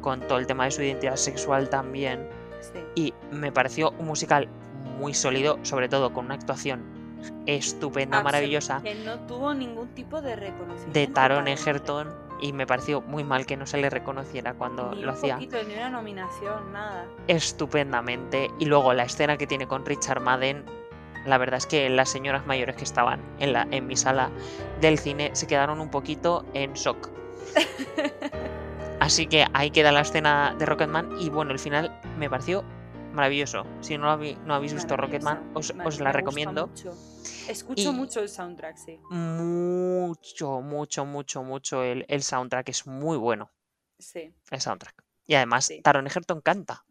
con todo el tema de su identidad sexual también, Sí. y me pareció un musical muy sólido, sobre todo con una actuación estupenda, maravillosa Que no tuvo ningún tipo de reconocimiento. de Taron Taron Egerton y me pareció muy mal que no se le reconociera cuando Ni lo un hacía. poquito, ni una nominación, nada. estupendamente. Y luego la escena que tiene con Richard Madden, la verdad es que las señoras mayores que estaban en, la, en mi sala del cine se quedaron un poquito en shock. Así que ahí queda la escena de Rocketman y bueno, el final me pareció maravilloso. Si no, no habéis visto. Rocketman, os, la recomiendo. mucho. Escucho Y- mucho el soundtrack, sí. Mucho, mucho, mucho, mucho el, el soundtrack. Es muy bueno Sí. el soundtrack. Y además, Sí. Taron Egerton canta.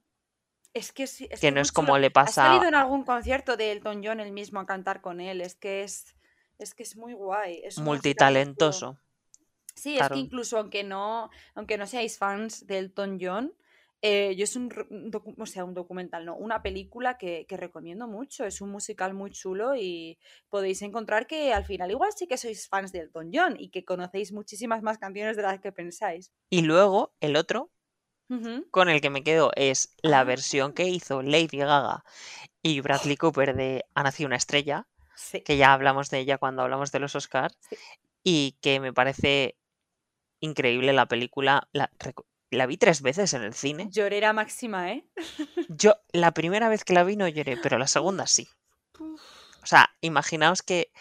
Es que sí. Es Que que no es como le Ha pasa- salido en algún concierto de Elton John el mismo a cantar con él. Es que es. Es que es muy guay. Es. Multitalentoso. Sí, es que incluso aunque no, aunque no seáis fans de Elton John, eh, yo es un, docu- o sea, un documental, no, una película que, que recomiendo mucho. Es un musical muy chulo y podéis encontrar que al final igual sí que sois fans de Elton John y que conocéis muchísimas más canciones de las que pensáis. Y luego el otro, con el que me quedo es la versión que hizo Lady Gaga y Bradley Cooper de Ha nacido una estrella, Sí. que ya hablamos de ella cuando hablamos de los Oscars, Sí. y que me parece increíble la película. La, vi tres veces en el cine. Llorera máxima, ¿eh? Yo la primera vez que la vi no lloré, pero la segunda sí. O sea, imaginaos que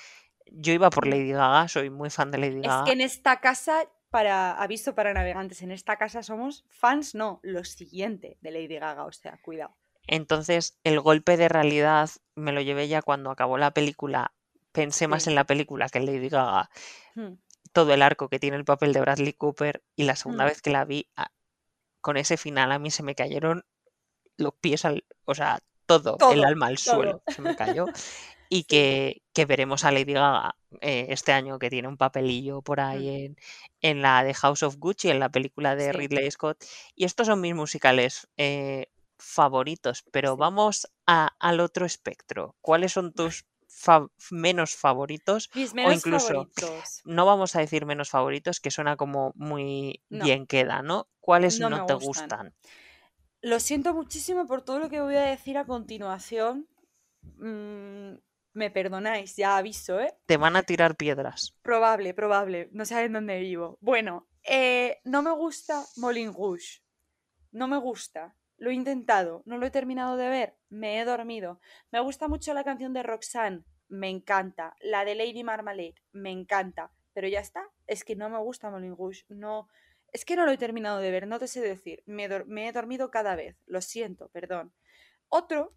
yo iba por Lady Gaga, soy muy fan de Lady Es Gaga. que en esta casa, para aviso para navegantes, en esta casa somos fans, no, lo siguiente de Lady Gaga, o sea, cuidado. Entonces, el golpe de realidad me lo llevé ya cuando acabó la película. Pensé más en la película que en Lady Gaga. Hmm. Todo el arco que tiene el papel de Bradley Cooper. Y la segunda Mm. vez que la vi, a- con ese final, a mí se me cayeron los pies al. O sea, todo, el alma al suelo se me cayó. Y que, que veremos a Lady Gaga eh, este año, que tiene un papelillo por ahí en, en la de House of Gucci, en la película de Mm. Sí. Ridley Scott. Y estos son mis musicales eh, favoritos, pero Sí. vamos a- al otro espectro. ¿Cuáles son tus fa- menos favoritos? Mis menos incluso- favoritos. No vamos a decir menos favoritos, que suena como muy No. bien queda, ¿no? ¿Cuáles No te gustan. gustan? Lo siento muchísimo por todo lo que voy a decir a continuación. Mm, me perdonáis, ya aviso, ¿eh? Te van a tirar piedras. Probable, probable. No saben dónde vivo. Bueno, eh, no me gusta Moulin Rouge. No me gusta. Lo he intentado. No lo he terminado de ver. Me he dormido. Me gusta mucho la canción de Roxanne. Me encanta. La de Lady Marmalade. Me encanta. pero ya está. Es que no me gusta Moulin Rouge. No, es que no lo he terminado de ver, no te sé decir. Me, he dormido cada vez. Lo siento, perdón. Otro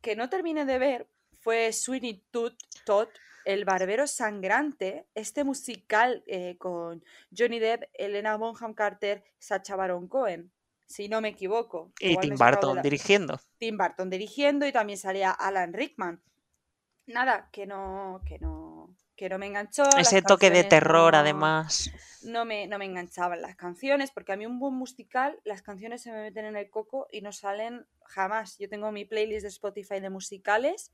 que no terminé de ver fue Sweeney Todd, El Barbero Sangrante, este musical eh, con Johnny Depp, Elena Bonham Carter, Sacha Baron Cohen, si no me equivoco. Y Tim Burton la- dirigiendo. Tim Burton dirigiendo y también salía Alan Rickman. Nada, que no, que no, que no me enganchó. Ese toque de terror, no- además. no me, no me enganchaban las canciones, porque a mí un buen musical, las canciones se me meten en el coco y no salen jamás. Yo tengo mi playlist de Spotify de musicales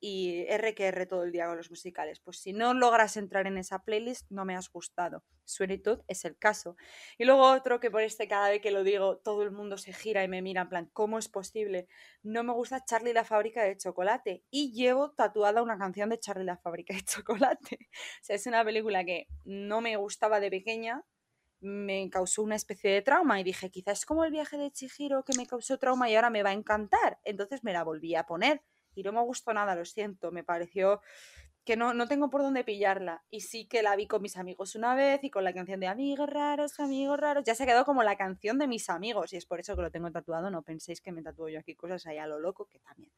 y R que todo el día con los musicales. Pues si no logras entrar en esa playlist, no me has gustado. Todd es el caso. Y luego otro que por este cada vez que lo digo, todo el mundo se gira y me mira en plan, ¿cómo es posible? No me gusta Charlie la fábrica de chocolate. Y llevo tatuada una canción de Charlie la fábrica de chocolate. O sea, es una película que no me gustaba de pequeña, me causó una especie de trauma y dije, quizás es como el viaje de Chihiro que me causó trauma y ahora me va a encantar. Entonces me la volví a poner y no me gustó nada, lo siento, me pareció que no, no tengo por dónde pillarla. Y sí que la vi con mis amigos una vez y con la canción de amigos raros, amigos raros. Ya se quedó como la canción de mis amigos y es por eso que lo tengo tatuado. No penséis que me tatúo yo aquí cosas ahí a lo loco, que también.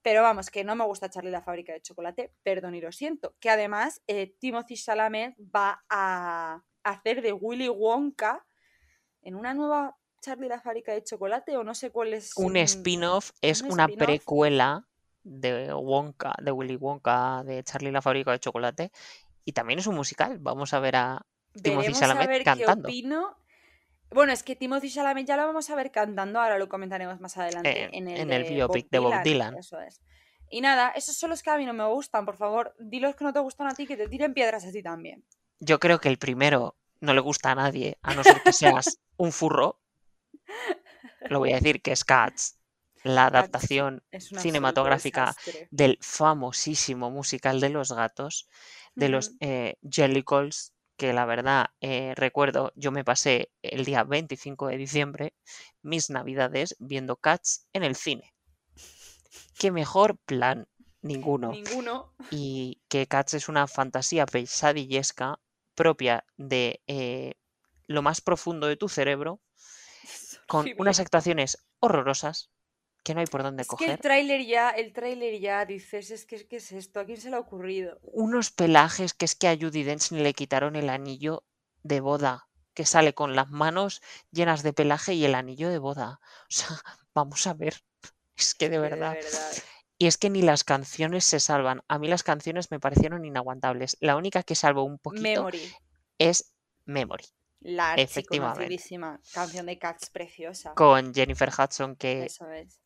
Pero vamos, que no me gusta Charlie y la fábrica de chocolate, perdón y lo siento. Que además eh, Timothy Chalamet va a hacer de Willy Wonka en una nueva Charlie la fábrica de chocolate o no sé cuál es. Un spin-off es un una precuela de Wonka, de Willy Wonka, de Charlie la fábrica de chocolate. Y también es un musical. Vamos a ver a Timothy a Chalamet ver cantando. qué opino. Bueno, es que Timothy Chalamet ya lo vamos a ver cantando, ahora lo comentaremos más adelante Eh, en el, en el de biopic de Bob Dylan. Eso es. Y nada, esos son los que a mí no me gustan. Por favor, di los que no te gustan a ti, que te tiren piedras a ti también. Yo creo que el primero no le gusta a nadie, a no ser que seas un furro. Lo voy a decir que es Cats, la Cats adaptación cinematográfica del famosísimo musical de los gatos, de los eh, Jellicles, que la verdad eh, recuerdo, yo me pasé el día 25 de diciembre mis navidades viendo Cats en el cine. Qué mejor plan, ninguno. Ninguno. Y que Cats es una fantasía pesadillesca propia de eh, lo más profundo de tu cerebro, con unas actuaciones horrorosas que no hay por dónde Es que el coger. tráiler ya, el tráiler ya dices, es que ¿qué es esto? ¿A quién se le ha ocurrido? unos pelajes que es que a Judy Dench le quitaron el anillo de boda, que sale con las manos llenas de pelaje y el anillo de boda. O sea, vamos a ver. Es que de verdad. verdad. Y es que ni las canciones se salvan. A mí las canciones me parecieron inaguantables. La única que salvo un poquito Memory. es Memory, La Efectivamente. canción de Cats preciosa. con Jennifer Hudson, que, Eso es.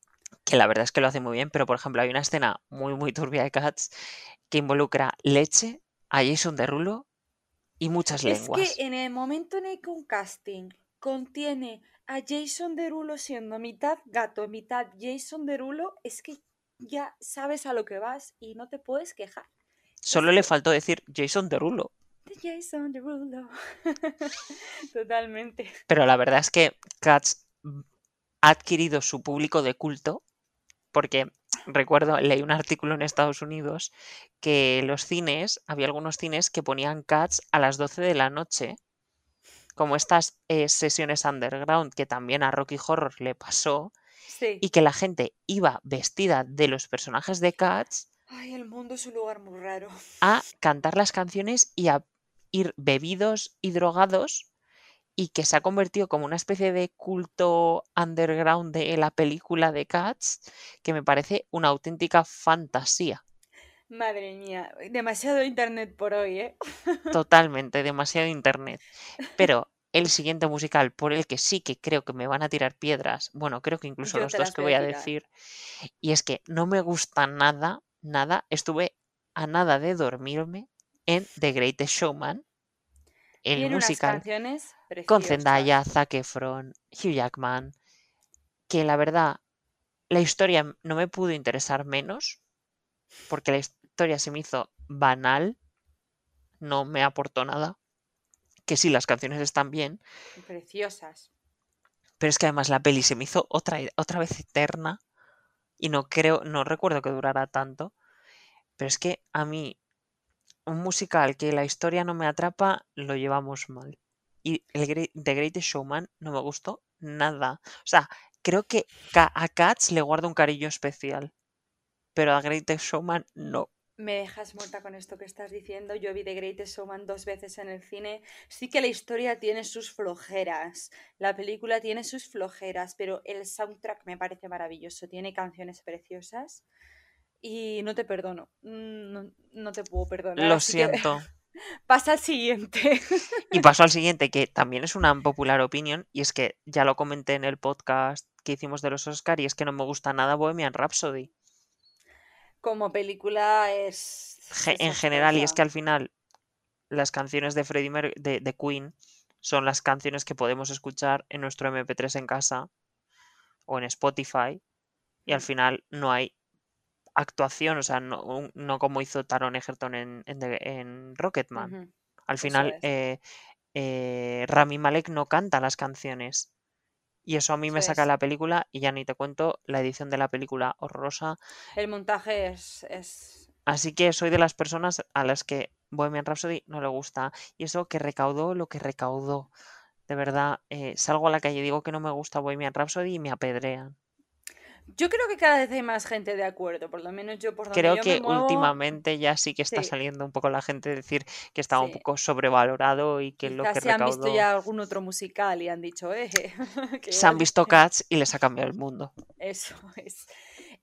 Que la verdad es que lo hace muy bien, pero por ejemplo hay una escena muy, muy turbia de Cats que involucra leche, a Jason Derulo y muchas Es lenguas. que en el momento en el que un casting contiene a Jason Derulo siendo mitad gato, mitad Jason Derulo, es que ya sabes a lo que vas y no te puedes quejar. Solo le faltó decir Jason Derulo. De Jason Derulo. Totalmente. Pero la verdad es que Cats ha adquirido su público de culto porque recuerdo, leí un artículo en Estados Unidos que los cines, había algunos cines que ponían Cats a las 12 de la noche, como estas eh, sesiones underground que también a Rocky Horror le pasó, Sí. y que la gente iba vestida de los personajes de Cats Ay, el mundo es un lugar muy raro. a cantar las canciones y a ir bebidos y drogados y que se ha convertido como una especie de culto underground de la película de Cats que me parece una auténtica fantasía. Madre mía, demasiado internet por hoy, ¿eh? Totalmente, demasiado internet. Pero el siguiente musical por el que sí que creo que me van a tirar piedras, bueno, creo que incluso Yo los dos que voy a a tirar. decir, y es que no me gusta nada, nada, estuve a nada de dormirme en The Greatest Showman, el Tiene musical con. Zendaya, Zac Efron, Hugh Jackman, que la verdad la historia no me pudo interesar menos, porque la historia se me hizo banal, no me aportó nada, que sí, las canciones están bien, Preciosas. pero es que además la peli se me hizo otra, otra vez eterna y no creo, no recuerdo que durara tanto, pero es que a mí un musical que la historia no me atrapa, lo llevamos mal. Y el The Greatest Showman no me gustó nada. O sea, creo que a Cats le guardo un cariño especial, pero a Greatest Showman no. Me dejas muerta con esto que estás diciendo. Yo vi The Greatest Showman dos veces en el cine. Sí que la historia tiene sus flojeras. La película tiene sus flojeras, pero el soundtrack me parece maravilloso. Tiene canciones preciosas. Y no te perdono. Mm, No, no te puedo perdonar. Lo que siento. pasa al siguiente. Y paso al siguiente, que también es una popular opinión, y es que ya lo comenté en el podcast que hicimos de los Oscar, y es que no me gusta nada Bohemian Rhapsody. Como película es. Ge- en general, y es que al final las canciones de Freddie Mer- de, de Queen son las canciones que podemos escuchar en nuestro MP3 en casa o en Spotify, y al final no hay actuación, o sea, no, un- no como hizo Taron Egerton en, en, The- en Rocketman. Al final, es. eh, eh, Rami Malek no canta las canciones. Y eso a mí me saca es. la película y ya ni te cuento la edición de la película horrorosa. El montaje es, es Así que soy de las personas a las que Bohemian Rhapsody no le gusta. Y eso que recaudó lo que recaudó. De verdad, eh, salgo a la calle y digo que no me gusta Bohemian Rhapsody y me apedrean. Yo creo que cada vez hay más gente de acuerdo, por lo menos yo por donde Creo yo me que muevo, últimamente ya sí que está sí, saliendo un poco la gente decir que estaba un poco sobrevalorado y que lo que se han visto ya algún otro musical y han dicho, eh, que Se han visto Cats y les ha cambiado el mundo. eso es.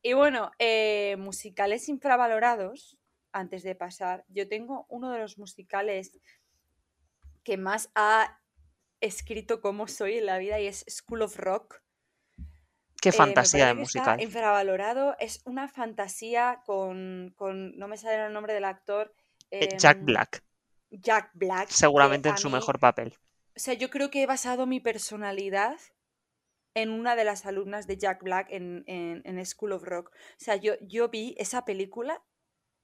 Y bueno, eh, musicales infravalorados, antes de pasar, yo tengo uno de los musicales que más ha escrito cómo soy en la vida y es School of Rock. Qué Eh, fantasía de está musical. infravalorado. Es una fantasía con, con- no me sale el nombre del actor, Eh, Jack em, Black, Jack Black, seguramente en su mí, mejor papel. o sea, yo creo que he basado mi personalidad en una de las alumnas de Jack Black en, en- en School of Rock. O sea, yo, yo vi esa película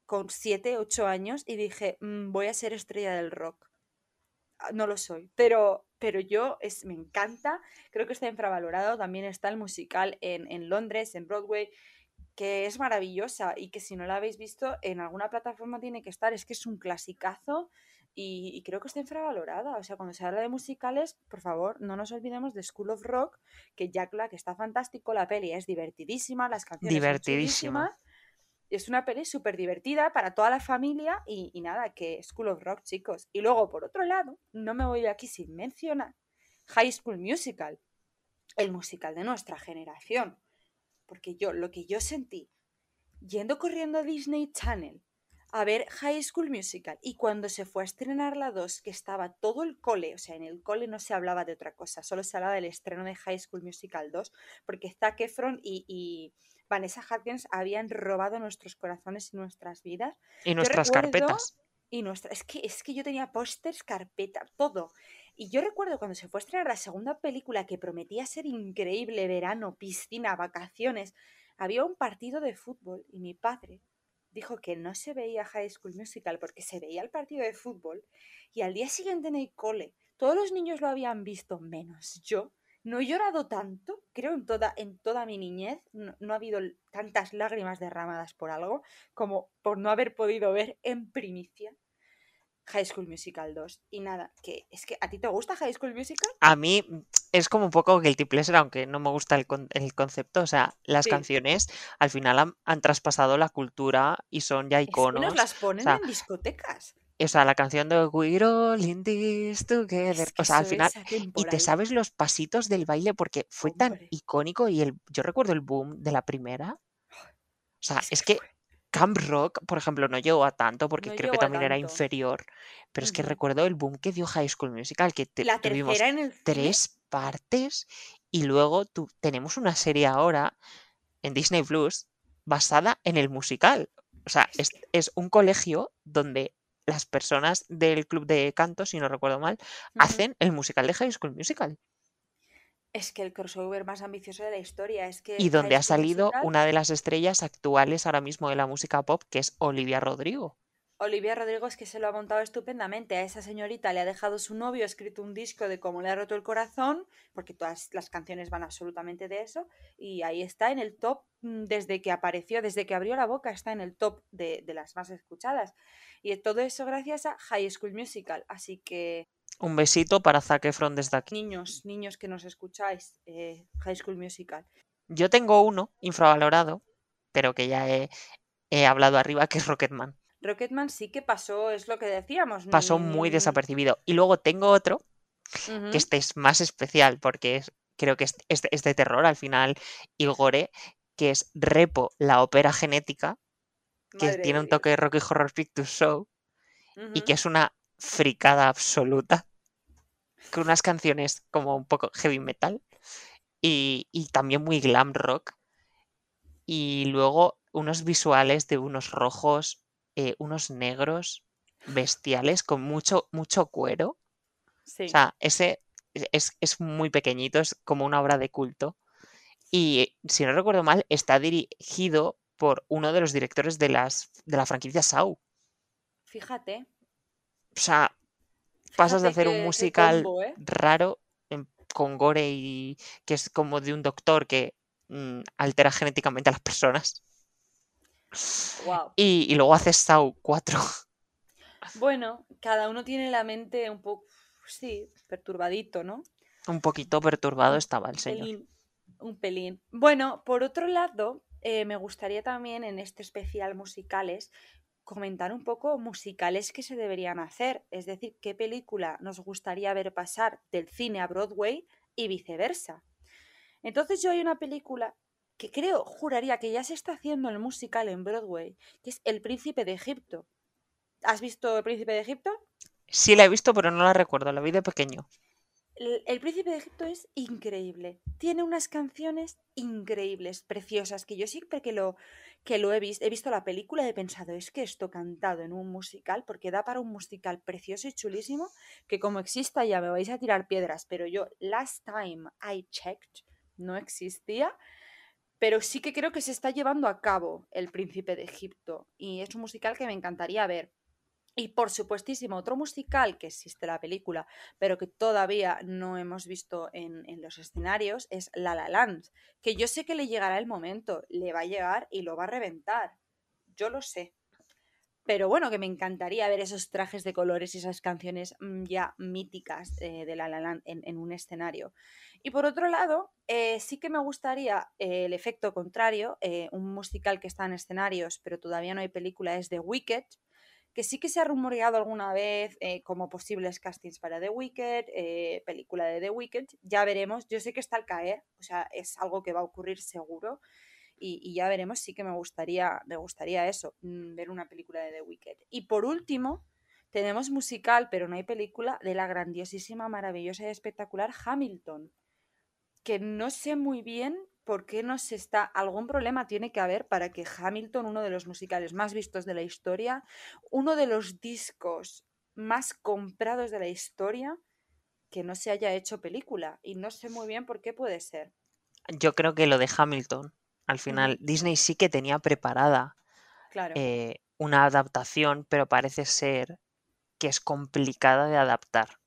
con 7, 8 años y dije, "Mm, voy a ser estrella del rock. Ah, No lo soy, pero, pero yo es, me encanta, creo que está infravalorado. También está el musical en, en Londres, en Broadway, que es maravillosa y que si no la habéis visto en alguna plataforma tiene que estar. Es que es un clasicazo y, y creo que está infravalorada. O sea, cuando se habla de musicales, por favor, no nos olvidemos de School of Rock, que Jack Black está fantástico, la peli es divertidísima, las canciones son Divertidísima. Es una peli súper divertida para toda la familia y, nada, que School of Rock, chicos. Y luego, por otro lado, no me voy aquí sin mencionar High School Musical, el musical de nuestra generación. Porque yo, lo que yo sentí yendo corriendo a Disney Channel a ver High School Musical y cuando se fue a estrenar la 2, que estaba todo el cole, o sea, en el cole no se hablaba de otra cosa, solo se hablaba del estreno de High School Musical 2, porque Zac Efron y Vanessa Hudgens habían robado nuestros corazones y nuestras vidas. Y nuestras recuerdo carpetas. y nuestra, es que, es que yo tenía pósters, carpeta, todo. Y yo recuerdo cuando se fue a estrenar la segunda película que prometía ser increíble, verano, piscina, vacaciones, había un partido de fútbol y mi padre dijo que no se veía High School Musical porque se veía el partido de fútbol y al día siguiente en el cole todos los niños lo habían visto menos yo. No he llorado tanto, creo en toda, en toda mi niñez, no, no ha habido tantas lágrimas derramadas por algo como por no haber podido ver en primicia High School Musical 2. Y nada, que es que a ti te gusta High School Musical? A mí mm, es como un poco guilty pleasure, aunque no me gusta el, con- el concepto. O sea, las Sí. canciones al final han, han traspasado la cultura y son ya Es que nos iconos. las O ponen sea, en discotecas. O sea, la canción de We're all in this together. Es que O sea, al final. Y te sabes los pasitos del baile porque fue tan icónico y el, yo recuerdo el boom de la primera. O sea, es es que que. Camp Rock, por ejemplo, no llegó a tanto porque No creo que también era inferior, pero es que recuerdo el boom que dio High School Musical, que te- La tuvimos en el tres partes y luego tu- tenemos una serie ahora en Disney Plus basada en el musical. O sea, Es es un colegio donde las personas del club de canto, si no recuerdo mal, hacen el musical de High School Musical. Es que el crossover más ambicioso de la historia es que Y donde ha salido Musical. una de las estrellas actuales ahora mismo de la música pop, que es Olivia Rodrigo. Olivia Rodrigo es que se lo ha montado estupendamente. A esa señorita le ha dejado su novio, ha escrito un disco de cómo le ha roto el corazón, porque todas las canciones van absolutamente de eso, y ahí está en el top mm, desde que apareció, desde que abrió la boca, está en el top de, de las más escuchadas. Y todo eso gracias a High School Musical. Así que Un besito para Zac Efron desde aquí. niños, niños que nos escucháis, eh, High School Musical. Yo tengo uno infravalorado, pero que ya he, he hablado arriba, que es Rocketman. Rocketman sí que pasó, es lo que decíamos. Pasó muy mm, desapercibido. Y luego tengo otro, que este es más especial, porque es, creo que es, es- es de terror al final y gore, que es Repo, la ópera genética, que Madre tiene un toque de Rocky Horror Picture Show y que es una fricada absoluta, con unas canciones como un poco heavy metal y, y también muy glam rock. Y luego unos visuales de unos rojos, eh, unos negros bestiales con mucho, mucho cuero. Sí. O sea, ese es, es muy pequeñito, es como una obra de culto. Y si no recuerdo mal, está dirigido por uno de los directores de, las, de la franquicia Saw. Fíjate. O sea, pasas de hacer un musical combo, ¿eh? raro en- con gore y que es como de un doctor que mm, altera genéticamente a las personas. Y, y luego haces Saw 4. Bueno, cada uno tiene la mente un poco, sí, perturbadito, ¿no? un poquito perturbado estaba el señor. pelín, un pelín. Bueno, por otro lado, eh, me gustaría también en este especial musicales comentar un poco musicales que se deberían hacer, es decir, qué película nos gustaría ver pasar del cine a Broadway y viceversa. Entonces yo hay una película que creo, juraría que ya se está haciendo el musical en Broadway, que es El Príncipe de Egipto. ¿Has visto El Príncipe de Egipto? Sí la he visto, pero no la recuerdo, la vi de pequeño. El, El Príncipe de Egipto es increíble. Tiene unas canciones increíbles, preciosas, que yo siempre que lo, que lo he visto, he visto la película y he pensado, es que esto cantado en un musical, porque da para un musical precioso y chulísimo, que como exista ya me vais a tirar piedras, pero yo, last time I checked, no existía, pero sí que creo que se está llevando a cabo El Príncipe de Egipto, y es un musical que me encantaría ver. Y por supuestísimo, otro musical que existe la película, pero que todavía no hemos visto en, en los escenarios, es La La Land, que yo sé que le llegará el momento, le va a llegar y lo va a reventar. Yo lo sé. Pero bueno, que me encantaría ver esos trajes de colores y esas canciones mm, ya míticas eh, de La La Land en, en un escenario. Y por otro lado, eh, sí que me gustaría eh, el efecto contrario, un musical que está en escenarios, pero todavía no hay película, es The Wicked, que sí que se ha rumoreado alguna vez como posibles castings para The Wicked, película de The Wicked, ya veremos, yo sé que está al caer, o sea, es algo que va a ocurrir seguro y, ya veremos, sí que me gustaría, me gustaría eso, mm, ver una película de The Wicked. Y por último, tenemos musical, pero no hay película, de la grandiosísima, maravillosa y espectacular Hamilton, que no sé muy bien por qué no se está, algún problema tiene que haber para que Hamilton, uno de los musicales más vistos de la historia, uno de los discos más comprados de la historia, que no se haya hecho película. Y no sé muy bien por qué puede ser. Yo creo que lo de Hamilton, al final, Disney sí que tenía preparada Claro. eh, una adaptación, pero parece ser que es complicada de adaptar.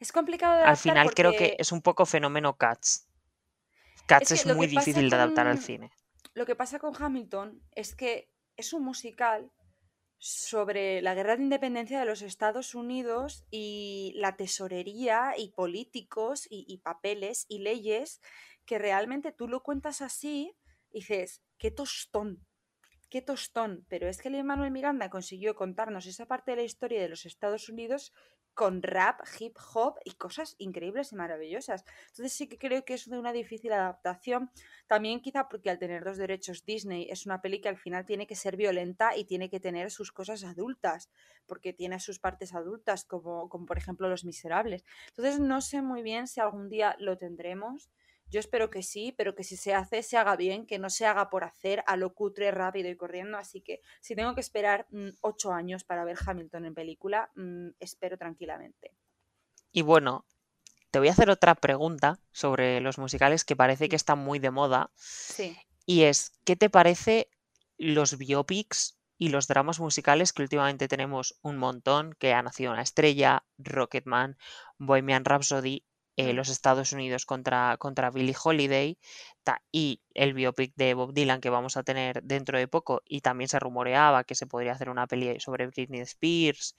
es complicado de Al adaptar final creo que porque es un poco fenómeno Cats. Cats que es, muy difícil de adaptar al cine. lo que pasa con Hamilton es que es un musical sobre la guerra de independencia de los Estados Unidos y la tesorería y políticos y, y papeles y leyes que realmente tú lo cuentas así dices, qué tostón, qué tostón. Pero es que Lin Manuel Miranda consiguió contarnos esa parte de la historia de los Estados Unidos con rap, hip hop y cosas increíbles y maravillosas. Entonces sí que creo que es de una difícil adaptación también quizá porque al tener los derechos Disney es una peli que al final tiene que ser violenta y tiene que tener sus cosas adultas, porque tiene sus partes adultas, como, como por ejemplo Los Miserables. Entonces no sé muy bien si algún día lo tendremos. Yo espero que sí, pero que si se hace, se haga bien, que no se haga por hacer a lo cutre, rápido y corriendo. Así que si tengo que esperar mm, ocho años para ver Hamilton en película, mm, espero tranquilamente. Y bueno, te voy a hacer otra pregunta sobre los musicales que parece que están muy de moda. Sí. Y es, ¿qué te parece los biopics y los dramas musicales que últimamente tenemos un montón, que ha nacido una estrella, Rocketman, Bohemian Rhapsody, eh, los Estados Unidos contra, contra Billie Holiday ta- y el biopic de Bob Dylan que vamos a tener dentro de poco y también se rumoreaba que se podría hacer una peli sobre Britney Spears.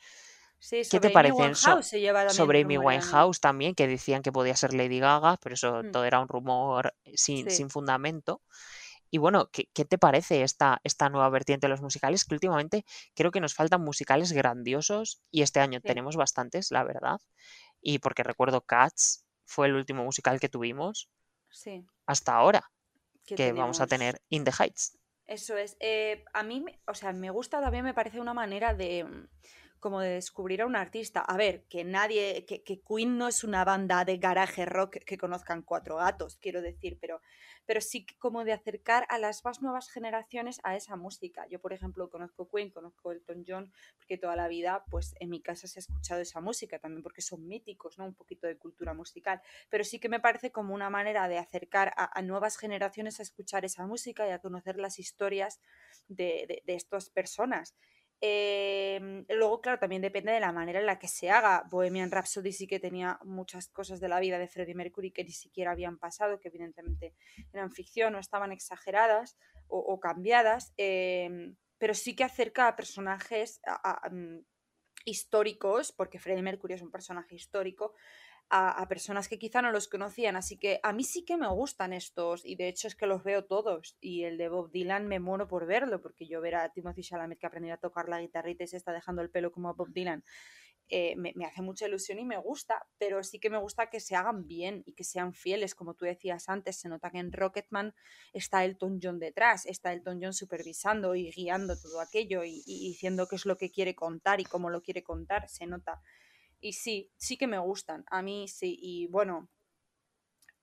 Sí, ¿Qué sobre te Amy parecen so- sobre Amy. Winehouse también, que decían que podía ser Lady Gaga, pero eso Mm. todo era un rumor sin, Sí. sin fundamento. Y bueno, ¿qué, qué te parece esta, esta nueva vertiente de los musicales? Que últimamente creo que nos faltan musicales grandiosos y este año Sí. tenemos bastantes, la verdad. Y porque recuerdo Cats fue el último musical que tuvimos Sí, hasta ahora, que vamos a tener In the Heights. Eso es. Eh, a mí, o sea, me gusta también, me parece una manera de mm, como de descubrir a un artista. A ver, que nadie, que, que Queen no es una banda de garaje rock que conozcan cuatro gatos, quiero decir, pero, pero sí como de acercar a las más nuevas generaciones a esa música. Yo, por ejemplo, conozco Queen, conozco Elton John, porque toda la vida, pues en mi casa se ha escuchado esa música, también porque son míticos, ¿no? Un poquito de cultura musical. Pero sí que me parece como una manera de acercar a, a nuevas generaciones a escuchar esa música y a conocer las historias de, de- de estas personas. Em, luego, claro, también depende de la manera en la que se haga. Bohemian Rhapsody sí que tenía muchas cosas de la vida de Freddie Mercury que ni siquiera habían pasado, que evidentemente eran ficción o estaban exageradas o, cambiadas, em, pero sí que acerca a personajes mm, históricos, porque Freddie Mercury es un personaje histórico, a, personas que quizá no los conocían. Así que a mí sí que me gustan estos, y de hecho es que los veo todos. Y el de Bob Dylan me muero por verlo, porque yo ver a Timothy Chalamet que aprendió a tocar la guitarrita y se está dejando el pelo como a Bob Dylan, eh, me, me hace mucha ilusión y me gusta, pero sí que me gusta que se hagan bien y que sean fieles, como tú decías antes, se nota que en Rocketman está Elton John detrás, está Elton John supervisando y guiando todo aquello y, y diciendo qué es lo que quiere contar y cómo lo quiere contar, se nota. Y sí, sí que me gustan, a mí sí, y bueno,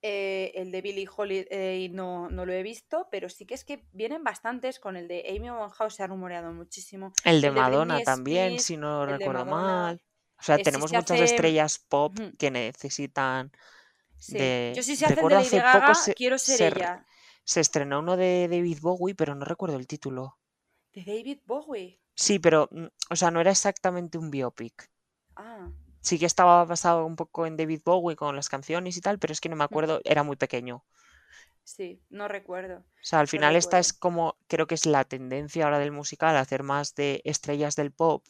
eh, el de Billie Holiday no, no lo he visto, pero sí que es que vienen bastantes, con el de Amy Winehouse se ha rumoreado muchísimo, El de el de Madonna también, si no de recuerdo mal. O sea, eh, si tenemos se muchas hace... estrellas pop que necesitan Sí, yo de... si se de Recuerdo Lady hace Gaga, se, quiero ser se, ella. se estrenó uno de David Bowie, pero no recuerdo el título. De David Bowie. Sí, pero, mm, o sea, no era exactamente un biopic. Ah, Sí que estaba basado un poco en David Bowie con las canciones y tal, pero es que no me acuerdo, era muy pequeño. sí, no recuerdo, O sea, al no final esta es como, creo que es la tendencia ahora del musical, hacer más de estrellas del pop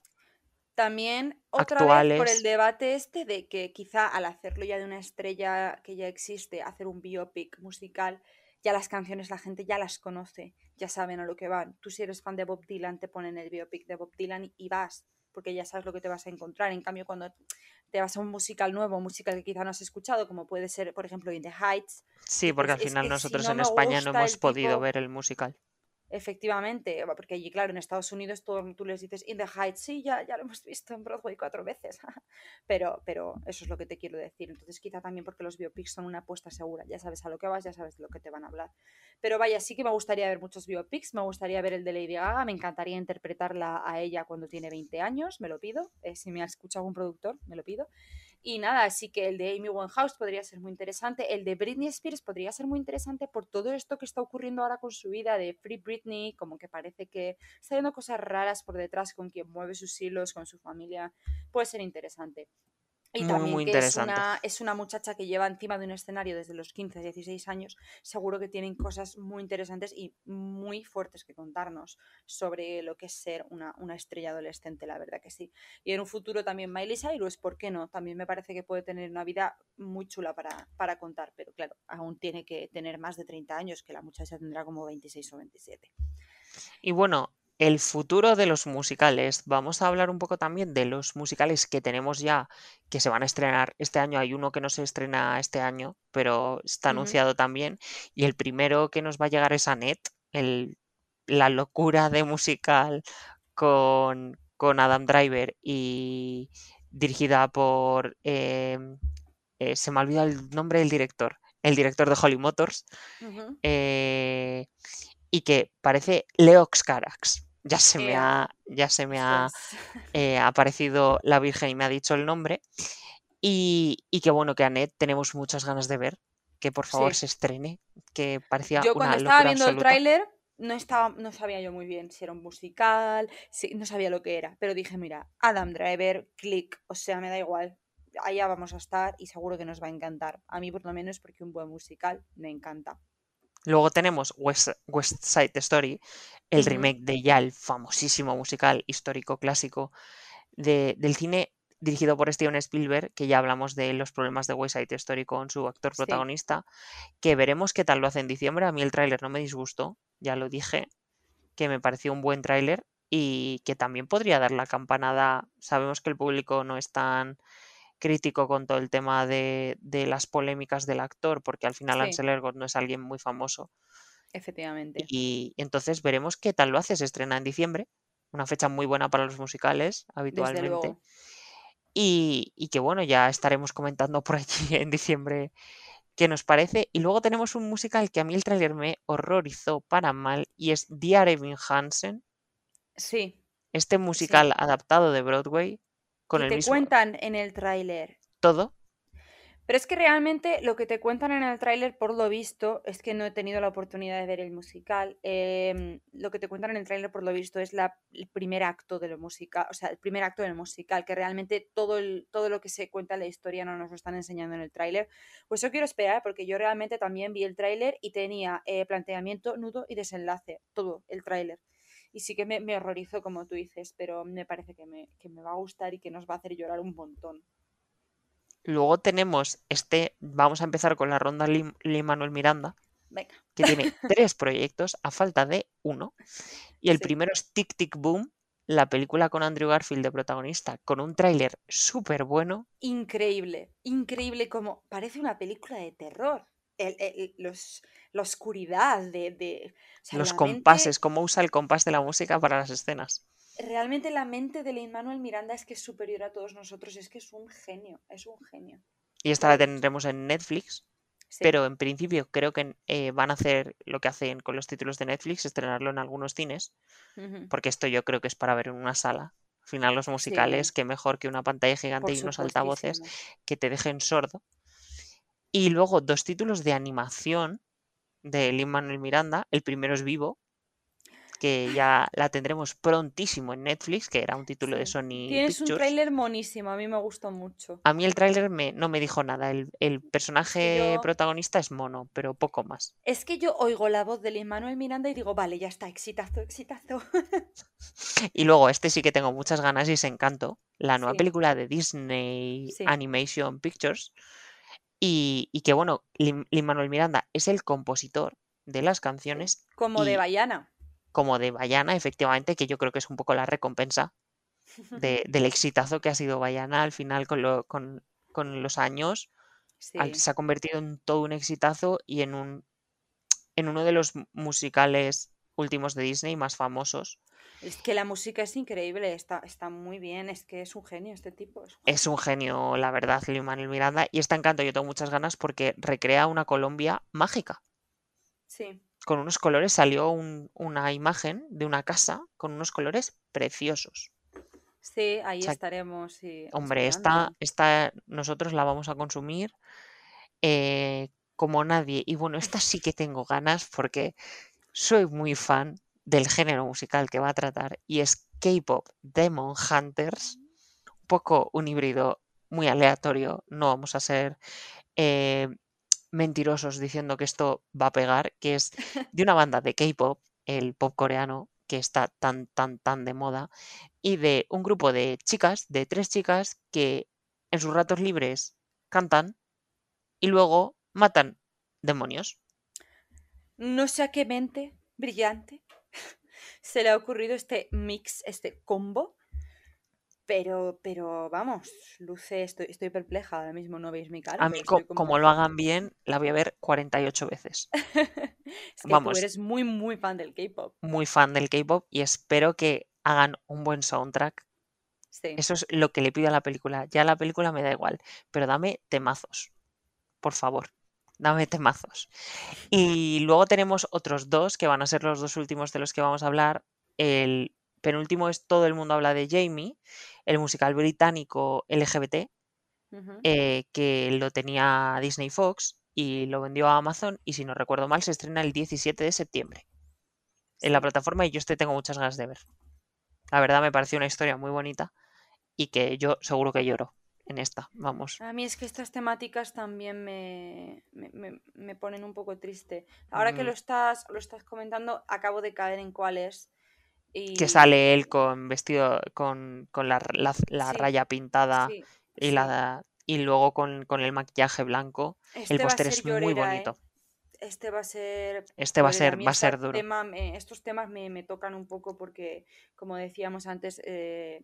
También otra vez por el debate este de que quizá al hacerlo ya de una estrella que ya existe, hacer un biopic musical, ya las canciones la gente ya las conoce, ya saben a lo que van. Tú si eres fan de Bob Dylan te ponen el biopic de Bob Dylan y vas, porque ya sabes lo que te vas a encontrar. En cambio, cuando te vas a un musical nuevo, un musical que quizá no has escuchado, como puede ser, por ejemplo, In the Heights, Sí, porque al es final si nosotros no en España no hemos podido tipo... ver el musical. Efectivamente, va, porque allí, claro, en Estados Unidos todo, tú les dices In the Heights, sí, ya, ya lo hemos visto en Broadway cuatro veces, pero, pero eso es lo que te quiero decir. Entonces, quizá también porque los biopics son una apuesta segura, ya sabes a lo que vas, ya sabes de lo que te van a hablar. Pero vaya, sí que me gustaría ver muchos biopics, me gustaría ver el de Lady Gaga, me encantaría interpretarla a ella cuando tiene 20 años, me lo pido, eh, si me ha escuchado algún productor, me lo pido. Y nada, así que el de Amy Winehouse podría ser muy interesante. El de Britney Spears podría ser muy interesante por todo esto que está ocurriendo ahora con su vida de Free Britney, como que parece que está haciendo cosas raras por detrás con quien mueve sus hilos, con su familia. Puede ser interesante. Y Muy, también muy que es una, es una muchacha que lleva encima de un escenario desde los 15, 16 años, seguro que tienen cosas muy interesantes y muy fuertes que contarnos sobre lo que es ser una, una estrella adolescente, la verdad que sí. Y en un futuro también Miley Cyrus, ¿por qué no? También me parece que puede tener una vida muy chula para, para contar, pero claro, aún tiene que tener más de 30 años, que la muchacha tendrá como 26 o 27. Y bueno, el futuro de los musicales. Vamos a hablar un poco también de los musicales que tenemos ya, que se van a estrenar este año. Hay uno que no se estrena este año, pero está anunciado también. Y el primero que nos va a llegar es Annette, el, la locura de musical con, con Adam Driver y dirigida por... em, eh, se me ha olvidado el nombre del director, el director de Holly Motors, eh, y que parece Leox Carax. Ya se me Ea, ha, ya se me ha es. eh, aparecido la Virgen y me ha dicho el nombre. Y, y que bueno, que Annette tenemos muchas ganas de ver, que por favor Sí. se estrene, que parecía Yo cuando una estaba viendo el tráiler no estaba, no sabía yo muy bien si era un musical, si, no sabía lo que era, pero dije, mira, Adam Driver, click, o sea, me da igual, allá vamos a estar y seguro que nos va a encantar. A mí por lo menos porque un buen musical me encanta. Luego tenemos West, West Side Story, el remake de ya el famosísimo musical histórico clásico de- del cine dirigido por Steven Spielberg, que ya hablamos de los problemas de West Side Story con su actor Sí. protagonista, que veremos qué tal lo hace en diciembre. A mí el tráiler no me disgustó, ya lo dije, que me pareció un buen tráiler y que también podría dar la campanada. Sabemos que el público no es tan crítico con todo el tema de, de las polémicas del actor, porque al final Sí. Ansel Elgort no es alguien muy famoso. Efectivamente. Y entonces veremos qué tal lo hace. Se estrena en diciembre, una fecha muy buena para los musicales habitualmente. Y, y que bueno, ya estaremos comentando por allí en diciembre qué nos parece. Y luego tenemos un musical que a mí el tráiler me horrorizó para mal y es Dear Evan Hansen, Sí. este musical adaptado de Broadway con que el te mismo cuentan en el tráiler. todo. Pero es que realmente lo que te cuentan en el tráiler, por lo visto, es que no he tenido la oportunidad de ver el musical. em, lo que te cuentan en el tráiler, por lo visto, es la, el primer acto de lo musical, o sea, el primer acto del musical, que realmente todo, el, todo lo que se cuenta en la historia no nos lo están enseñando en el tráiler. Pues yo quiero esperar, porque yo realmente también vi el tráiler y tenía eh, planteamiento, nudo y desenlace, todo el tráiler. Y sí que me, me horrorizó, como tú dices, pero me parece que me, que me va a gustar y que nos va a hacer llorar un montón. Luego tenemos este, vamos a empezar con la ronda Lin Manuel Miranda, Venga. que tiene tres proyectos a falta de uno. Y el Sí. primero es Tic Tic Boom, la película con Andrew Garfield de protagonista, con un tráiler súper bueno. increíble, increíble como parece una película de terror. El- el- los, la oscuridad de, de- o sea, Los compases, cómo usa el compás de la música para las escenas. realmente la mente de Lin Manuel Miranda es que es superior a todos nosotros, es que es un genio, es un genio. Y esta la tendremos en Netflix, Sí, pero en principio creo que eh, van a hacer lo que hacen con los títulos de Netflix, estrenarlo en algunos cines, porque esto yo creo que es para ver en una sala. Al final los musicales, qué mejor que una pantalla gigante por y unos altavoces que te dejen sordo. Y luego dos títulos de animación de Lin Manuel Miranda. El primero es Vivo, que ya la tendremos prontísimo en Netflix, que era un título de. Sony Tienes un tráiler monísimo, a mí me gustó mucho. A mí el tráiler me, no me dijo nada. El, el personaje yo- protagonista es mono, pero poco más. Es que yo oigo la voz de Lin Manuel Miranda y digo, vale, ya está, exitazo, exitazo. Y luego este sí que tengo muchas ganas y es Encanto, la nueva Sí. película de Disney Sí. Animation Pictures. Y, y que bueno, Lin Manuel Miranda es el compositor de las canciones Como de Bayana. como de Bayana, efectivamente, que yo creo que es un poco la recompensa de- del exitazo que ha sido Bayana al final con, lo- con, con los años. Sí. se ha convertido en todo un exitazo y en, un, en uno de los mu- musicales últimos de Disney más famosos. Es que la música es increíble, está, está muy bien, es que es un genio este tipo. es un Es un genio, la verdad, Lin Manuel Miranda. Y está encanto, yo tengo muchas ganas porque recrea una Colombia mágica. Sí, Con unos colores, salió un- una imagen de una casa con unos colores preciosos. sí, ahí sea, estaremos. sí, Hombre, esta, esta nosotros la vamos a consumir eh, como nadie. Y bueno, esta sí que tengo ganas porque soy muy fan del género musical que va a tratar y es K-Pop Demon Hunters. Un poco un híbrido muy aleatorio. No vamos a ser eh, mentirosos diciendo que esto va a pegar, que es de una banda de K-Pop, el pop coreano, que está tan, tan, tan de moda, y de un grupo de chicas, de tres chicas, que en sus ratos libres cantan y luego matan demonios. No sé a qué mente brillante se le ha ocurrido este mix, este combo. Pero, pero vamos, luce, estoy, estoy perpleja ahora mismo, no veis mi cara. A mí, co- como lo hagan bien, la voy a ver 48 veces. es que Vamos. tú eres muy, muy fan del K-pop. Muy fan del K-pop y espero que hagan un buen soundtrack. Sí. Eso es lo que le pido a la película. Ya la película me da igual, pero dame temazos. Por favor, dame temazos. Y luego tenemos otros dos que van a ser los dos últimos de los que vamos a hablar. El penúltimo es Todo el mundo habla de Jamie, el musical británico LGBT, eh, que lo tenía Disney Fox y lo vendió a Amazon y si no recuerdo mal se estrena el 17 de septiembre. en la plataforma y yo este tengo muchas ganas de ver. La verdad me pareció una historia muy bonita y que yo seguro que lloro en esta, vamos. A mí es que estas temáticas también me, me, me- me ponen un poco triste. Ahora que Mm. lo estás, lo estás comentando, acabo de caer en cuáles. Que Y sale él con vestido, con, con la, r- la- la sí, raya pintada sí, y, sí. la, y luego con, con el maquillaje blanco. El Este póster es muy ¿eh? bonito. Este va a ser Este va a ser, mí va a ser duro. tema me- estos temas me, me tocan un poco porque, como decíamos antes, eh,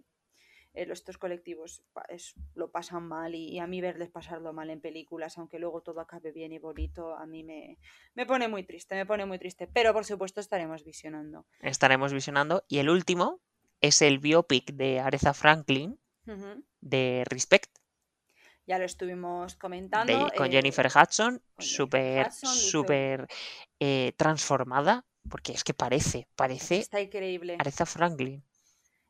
eh, estos colectivos es- lo pasan mal y, y a mí verles pasarlo mal en películas, aunque luego todo acabe bien y bonito, a mí me, me pone muy triste, me pone muy triste. Pero por supuesto estaremos visionando. Estaremos visionando. Y el último es el biopic de Aretha Franklin de Respect, Ya lo estuvimos de- comentando. con eh, Jennifer Hudson, con Jennifer súper, Hudson, luce- súper eh, transformada, porque es que parece, parece Está increíble. Aretha Franklin.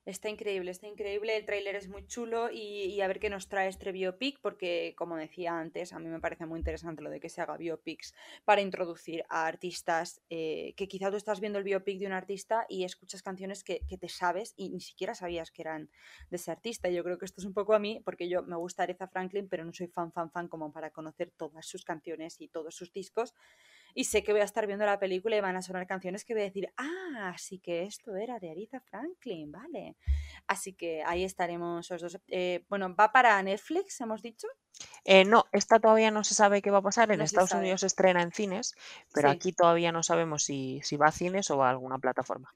Está increíble, está increíble. El tráiler es muy chulo y, y a ver qué nos trae este biopic, porque como decía antes, a mí me parece muy interesante lo de que se haga biopics para introducir a artistas eh, que quizá tú estás viendo el biopic de un artista y escuchas canciones que, que te sabes y ni siquiera sabías que eran de ese artista. Yo creo que esto es un poco a mí, porque yo me gusta Aretha Franklin, pero no soy fan, fan, fan como para conocer todas sus canciones y todos sus discos. Y sé que voy a estar viendo la película y van a sonar canciones que voy a decir, ah, sí que esto era de Aretha Franklin, vale. Así que ahí estaremos los dos. Eh, bueno, va para Netflix, hemos dicho. Eh, no, esta todavía no se sabe qué va a pasar. En No Estados sabe. Unidos se estrena en cines, pero Sí. aquí todavía no sabemos si, si va a cines o a alguna plataforma.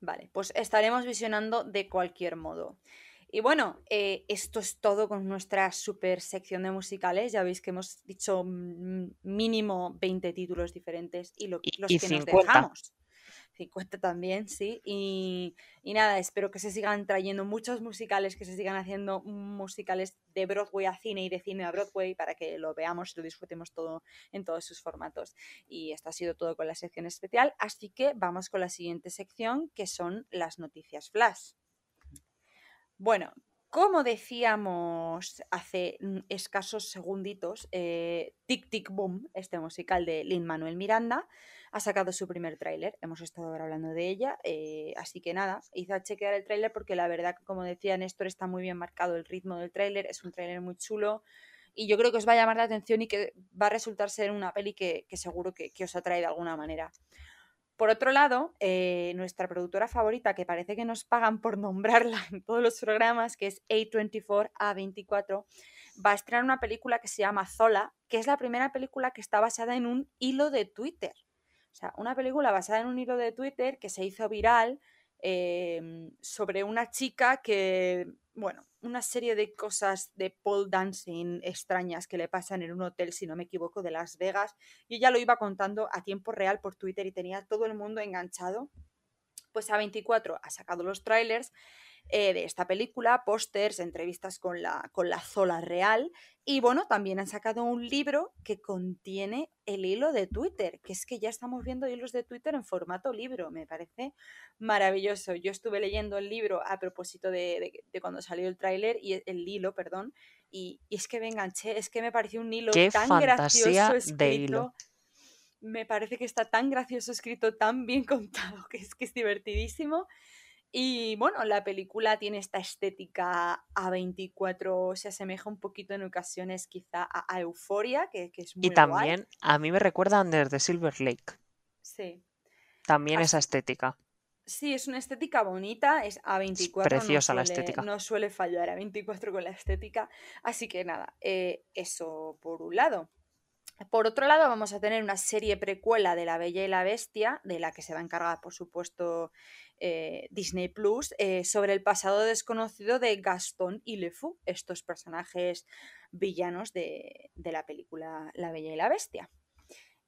Vale, pues estaremos visionando de cualquier modo. Y bueno, eh, esto es todo con nuestra super sección de musicales. Ya veis que hemos dicho mínimo 20 títulos diferentes y, lo, Y- los y que nos 50. dejamos. 50 también, sí. Y, y nada, espero que se sigan trayendo muchos musicales, que se sigan haciendo musicales de Broadway a cine y de cine a Broadway para que lo veamos y lo disfrutemos todo en todos sus formatos. Y esto ha sido todo con la sección especial, así que vamos con la siguiente sección, que son las noticias flash. Bueno, como decíamos hace mm, escasos segunditos, eh, Tic Tic Boom, este musical de Lin Manuel Miranda, ha sacado su primer tráiler. Hemos estado ahora hablando de ella, eh, así que nada, hice a chequear el tráiler porque la verdad como decía Néstor está muy bien marcado el ritmo del tráiler, es un tráiler muy chulo y yo creo que os va a llamar la atención y que va a resultar ser una peli que, que seguro que, que os atrae de alguna manera. Por otro lado, eh, nuestra productora favorita, que parece que nos pagan por nombrarla en todos los programas, que es A24, A24, va a estrenar una película que se llama Zola, que es la primera película que está basada en un hilo de Twitter. O sea, una película basada en un hilo de Twitter que se hizo viral eh, sobre una chica que, bueno, una serie de cosas de pole dancing extrañas que le pasan en un hotel, si no me equivoco, de Las Vegas. Y ella lo iba contando a tiempo real por Twitter y tenía todo el mundo enganchado. Pues A24 ha sacado los trailers eh, de esta película, pósters, entrevistas con la, con la Zola real. Y bueno, también han sacado un libro que contiene el hilo de Twitter, que es que ya estamos viendo hilos de Twitter en formato libro. Me parece maravilloso. Yo estuve leyendo el libro a propósito de, de- de cuando salió el tráiler y el hilo, perdón, y, y es que me enganché, es que me pareció un hilo Qué tan fantasía gracioso de escrito. hilo. Me parece que está tan gracioso escrito, tan bien contado, que es que es divertidísimo. Y bueno, la película tiene esta estética A24, se asemeja un poquito en ocasiones quizá a, Euforia, que, que es muy Y guay. también a mí me recuerda a Under the Silver Lake. Sí. También Así- esa estética. Sí, es una estética bonita, es A24. no preciosa la suele- estética. No suele fallar A24 con la estética. Así que nada, eh, eso por un lado. Por otro lado, vamos a tener una serie precuela de La Bella y la Bestia, de la que se va a encargar, por supuesto, eh, Disney Plus, eh, sobre el pasado desconocido de Gastón y Le Fou, estos personajes villanos de, de la película La Bella y la Bestia.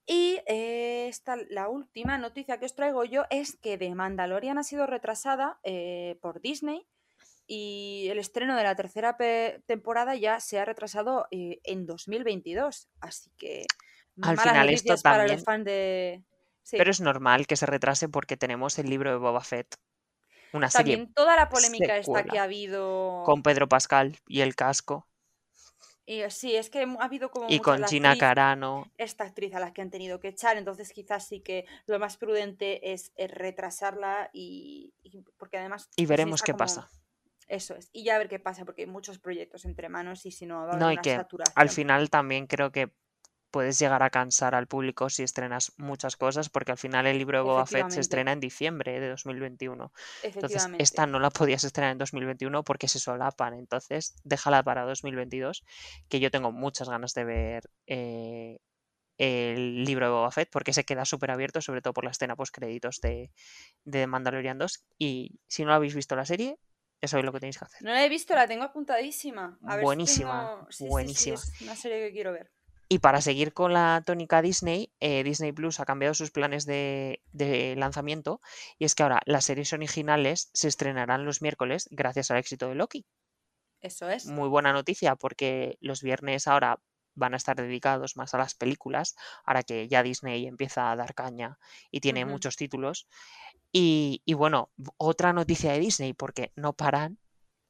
Y eh, esta, la última noticia que os traigo yo es que The Mandalorian ha sido retrasada por Disney y el estreno de la tercera temporada ya se ha retrasado en 2022. Así que Al malas final esto noticias para los también- fans de... Sí, Pero es normal que se retrase porque tenemos el libro de Boba Fett. Una serie también toda la polémica esta que ha habido... con Pedro Pascal y el casco. Y eh, sí, es que ha habido como Y con Gina actriz, Carano. esta actriz a la que han tenido que echar, entonces quizás sí que lo más prudente es, es retrasarla y, y- porque además Y veremos qué como pasa. eso es, y ya ver qué pasa porque hay muchos proyectos entre manos y si no va a haber No, y una que al saturación. final también creo que puedes llegar a cansar al público si estrenas muchas cosas, porque al final el libro de Boba Fett se estrena en diciembre de 2021. Entonces, esta no la podías estrenar en 2021 porque se solapan. Entonces, déjala para 2022, que yo tengo muchas ganas de ver eh, el libro de Boba Fett, porque se queda súper abierto, sobre todo por la escena post créditos de, de Mandalorian 2. Y si no habéis visto la serie, eso es lo que tenéis que hacer. No la he visto, la tengo apuntadísima. A ver si Buenísima, tengo... Sí, sí, sí, buenísima. es una serie que quiero ver. Y para seguir con la tónica Disney, eh, Disney Plus ha cambiado sus planes de, de lanzamiento y es que ahora las series originales se estrenarán los miércoles gracias al éxito de Loki. Eso es. Muy buena noticia porque los viernes ahora van a estar dedicados más a las películas, ahora que ya Disney empieza a dar caña y tiene muchos títulos. Y, y bueno, otra noticia de Disney porque no paran.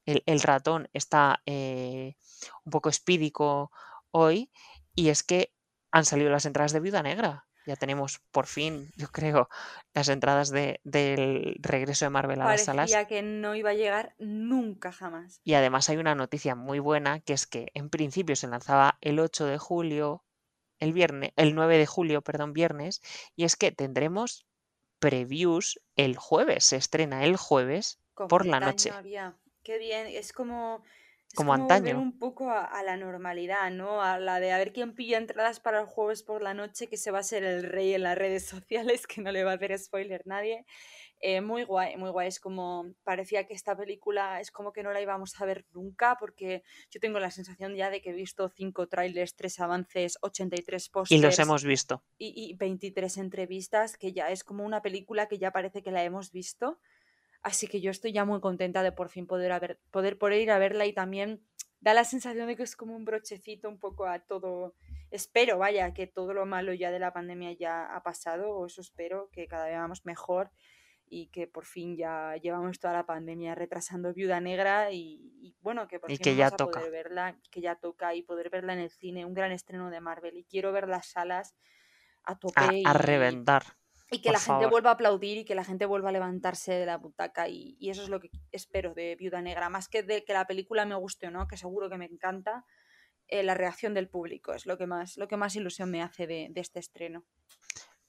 El, el ratón está eh, un poco espídico hoy y es que han salido las entradas de Viuda Negra. Ya tenemos por fin, yo creo, las entradas de, del regreso de Marvel a las salas. Que no iba a llegar nunca jamás. Y además hay una noticia muy buena, que es que en principio se lanzaba el 8 de julio, el viernes, el 9 de julio, perdón, viernes, y es que tendremos previews el jueves, se estrena el jueves por la noche, había. Qué bien, es como, como como antaño. un poco a, a la normalidad, ¿no? A la de a ver quién pilla entradas para el jueves por la noche, que se va a ser el rey en las redes sociales, que no le va a hacer spoiler nadie. Eh, muy guay, muy guay. Es como, parecía que esta película es como que no la íbamos a ver nunca, porque yo tengo la sensación ya de que he visto cinco trailers, tres avances, 83 Y los pósters hemos visto. y, y 23 entrevistas, que ya es como una película que ya parece que la hemos visto. Así que yo estoy ya muy contenta de por fin poder, haber, poder, poder ir a verla y también da la sensación de que es como un brochecito un poco a todo. Espero, vaya, que todo lo malo ya de la pandemia ya ha pasado, o eso espero, que cada vez vamos mejor y que por fin ya llevamos toda la pandemia retrasando Viuda Negra y, y bueno, que por Y fin que vamos ya a toca. poder verla, que ya toca y poder verla en el cine, un gran estreno de Marvel y quiero ver las salas a A, tope a y, reventar, y que por la gente vuelva a aplaudir y que la gente vuelva a levantarse de la butaca y, y eso es lo que espero de Viuda Negra, más que de que la película me guste o no, que seguro que me encanta, eh, la reacción del público es lo que más, lo que más ilusión me hace de, de este estreno.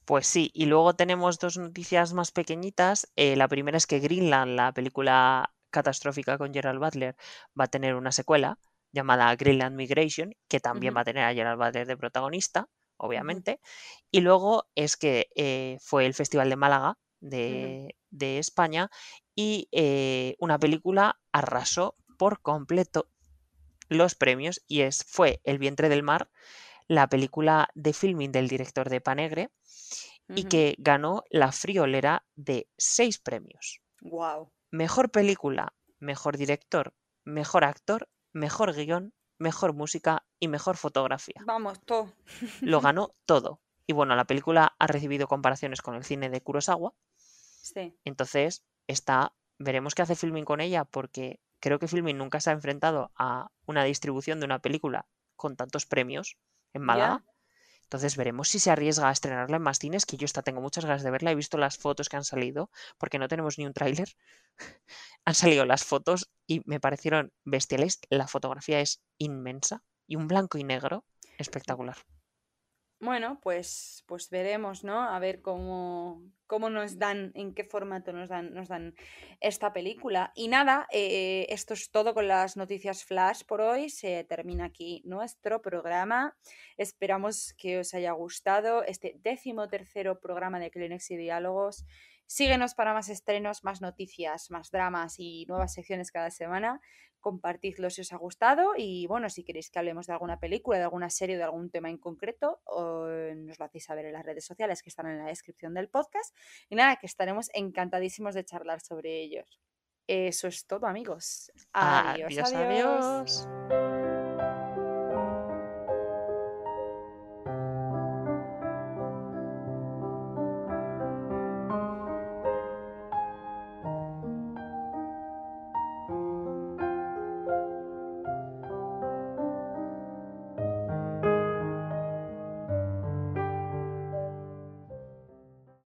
Pues sí, y luego tenemos dos noticias más pequeñitas. Eh, la primera es que Greenland, la película catastrófica con Gerald Butler, va a tener una secuela llamada Greenland Migration, que también va a tener a Gerald Butler de protagonista, obviamente. Y luego es que eh, fue el Festival de Málaga ujú. de, de España y eh, una película arrasó por completo los premios y es, fue El vientre del mar, la película de filming del director de Panegre y que ganó la friolera de seis premios. Guau. Mejor película, mejor director, mejor actor, mejor guion, mejor música y mejor fotografía. Vamos, todo. Lo ganó todo. Y bueno, la película ha recibido comparaciones con el cine de Kurosawa, Sí. entonces está, veremos qué hace Filmin con ella, porque creo que Filmin nunca se ha enfrentado a una distribución de una película con tantos premios en Málaga. Entonces veremos si se arriesga a estrenarla en más cines, que yo esta tengo muchas ganas de verla. He visto las fotos que han salido, porque no tenemos ni un tráiler. han salido las fotos y me parecieron bestiales. La fotografía es inmensa y un blanco y negro espectacular. Bueno, pues, pues veremos, ¿no? A ver cómo, cómo nos dan, en qué formato nos dan, nos dan esta película. Y nada, eh, esto es todo con las noticias flash por hoy. Se termina aquí nuestro programa. Esperamos que os haya gustado este décimo tercero programa de Kleenex y Diálogos. Síguenos para más estrenos, más noticias, más dramas y nuevas secciones cada semana. Compartidlo si os ha gustado y bueno, si queréis que hablemos de alguna película, de alguna serie, de algún tema en concreto, o nos lo hacéis saber en las redes sociales que están en la descripción del podcast. Y nada, que estaremos encantadísimos de charlar sobre ellos. Eso es todo, amigos. Adiós, Adiós, adiós. adiós.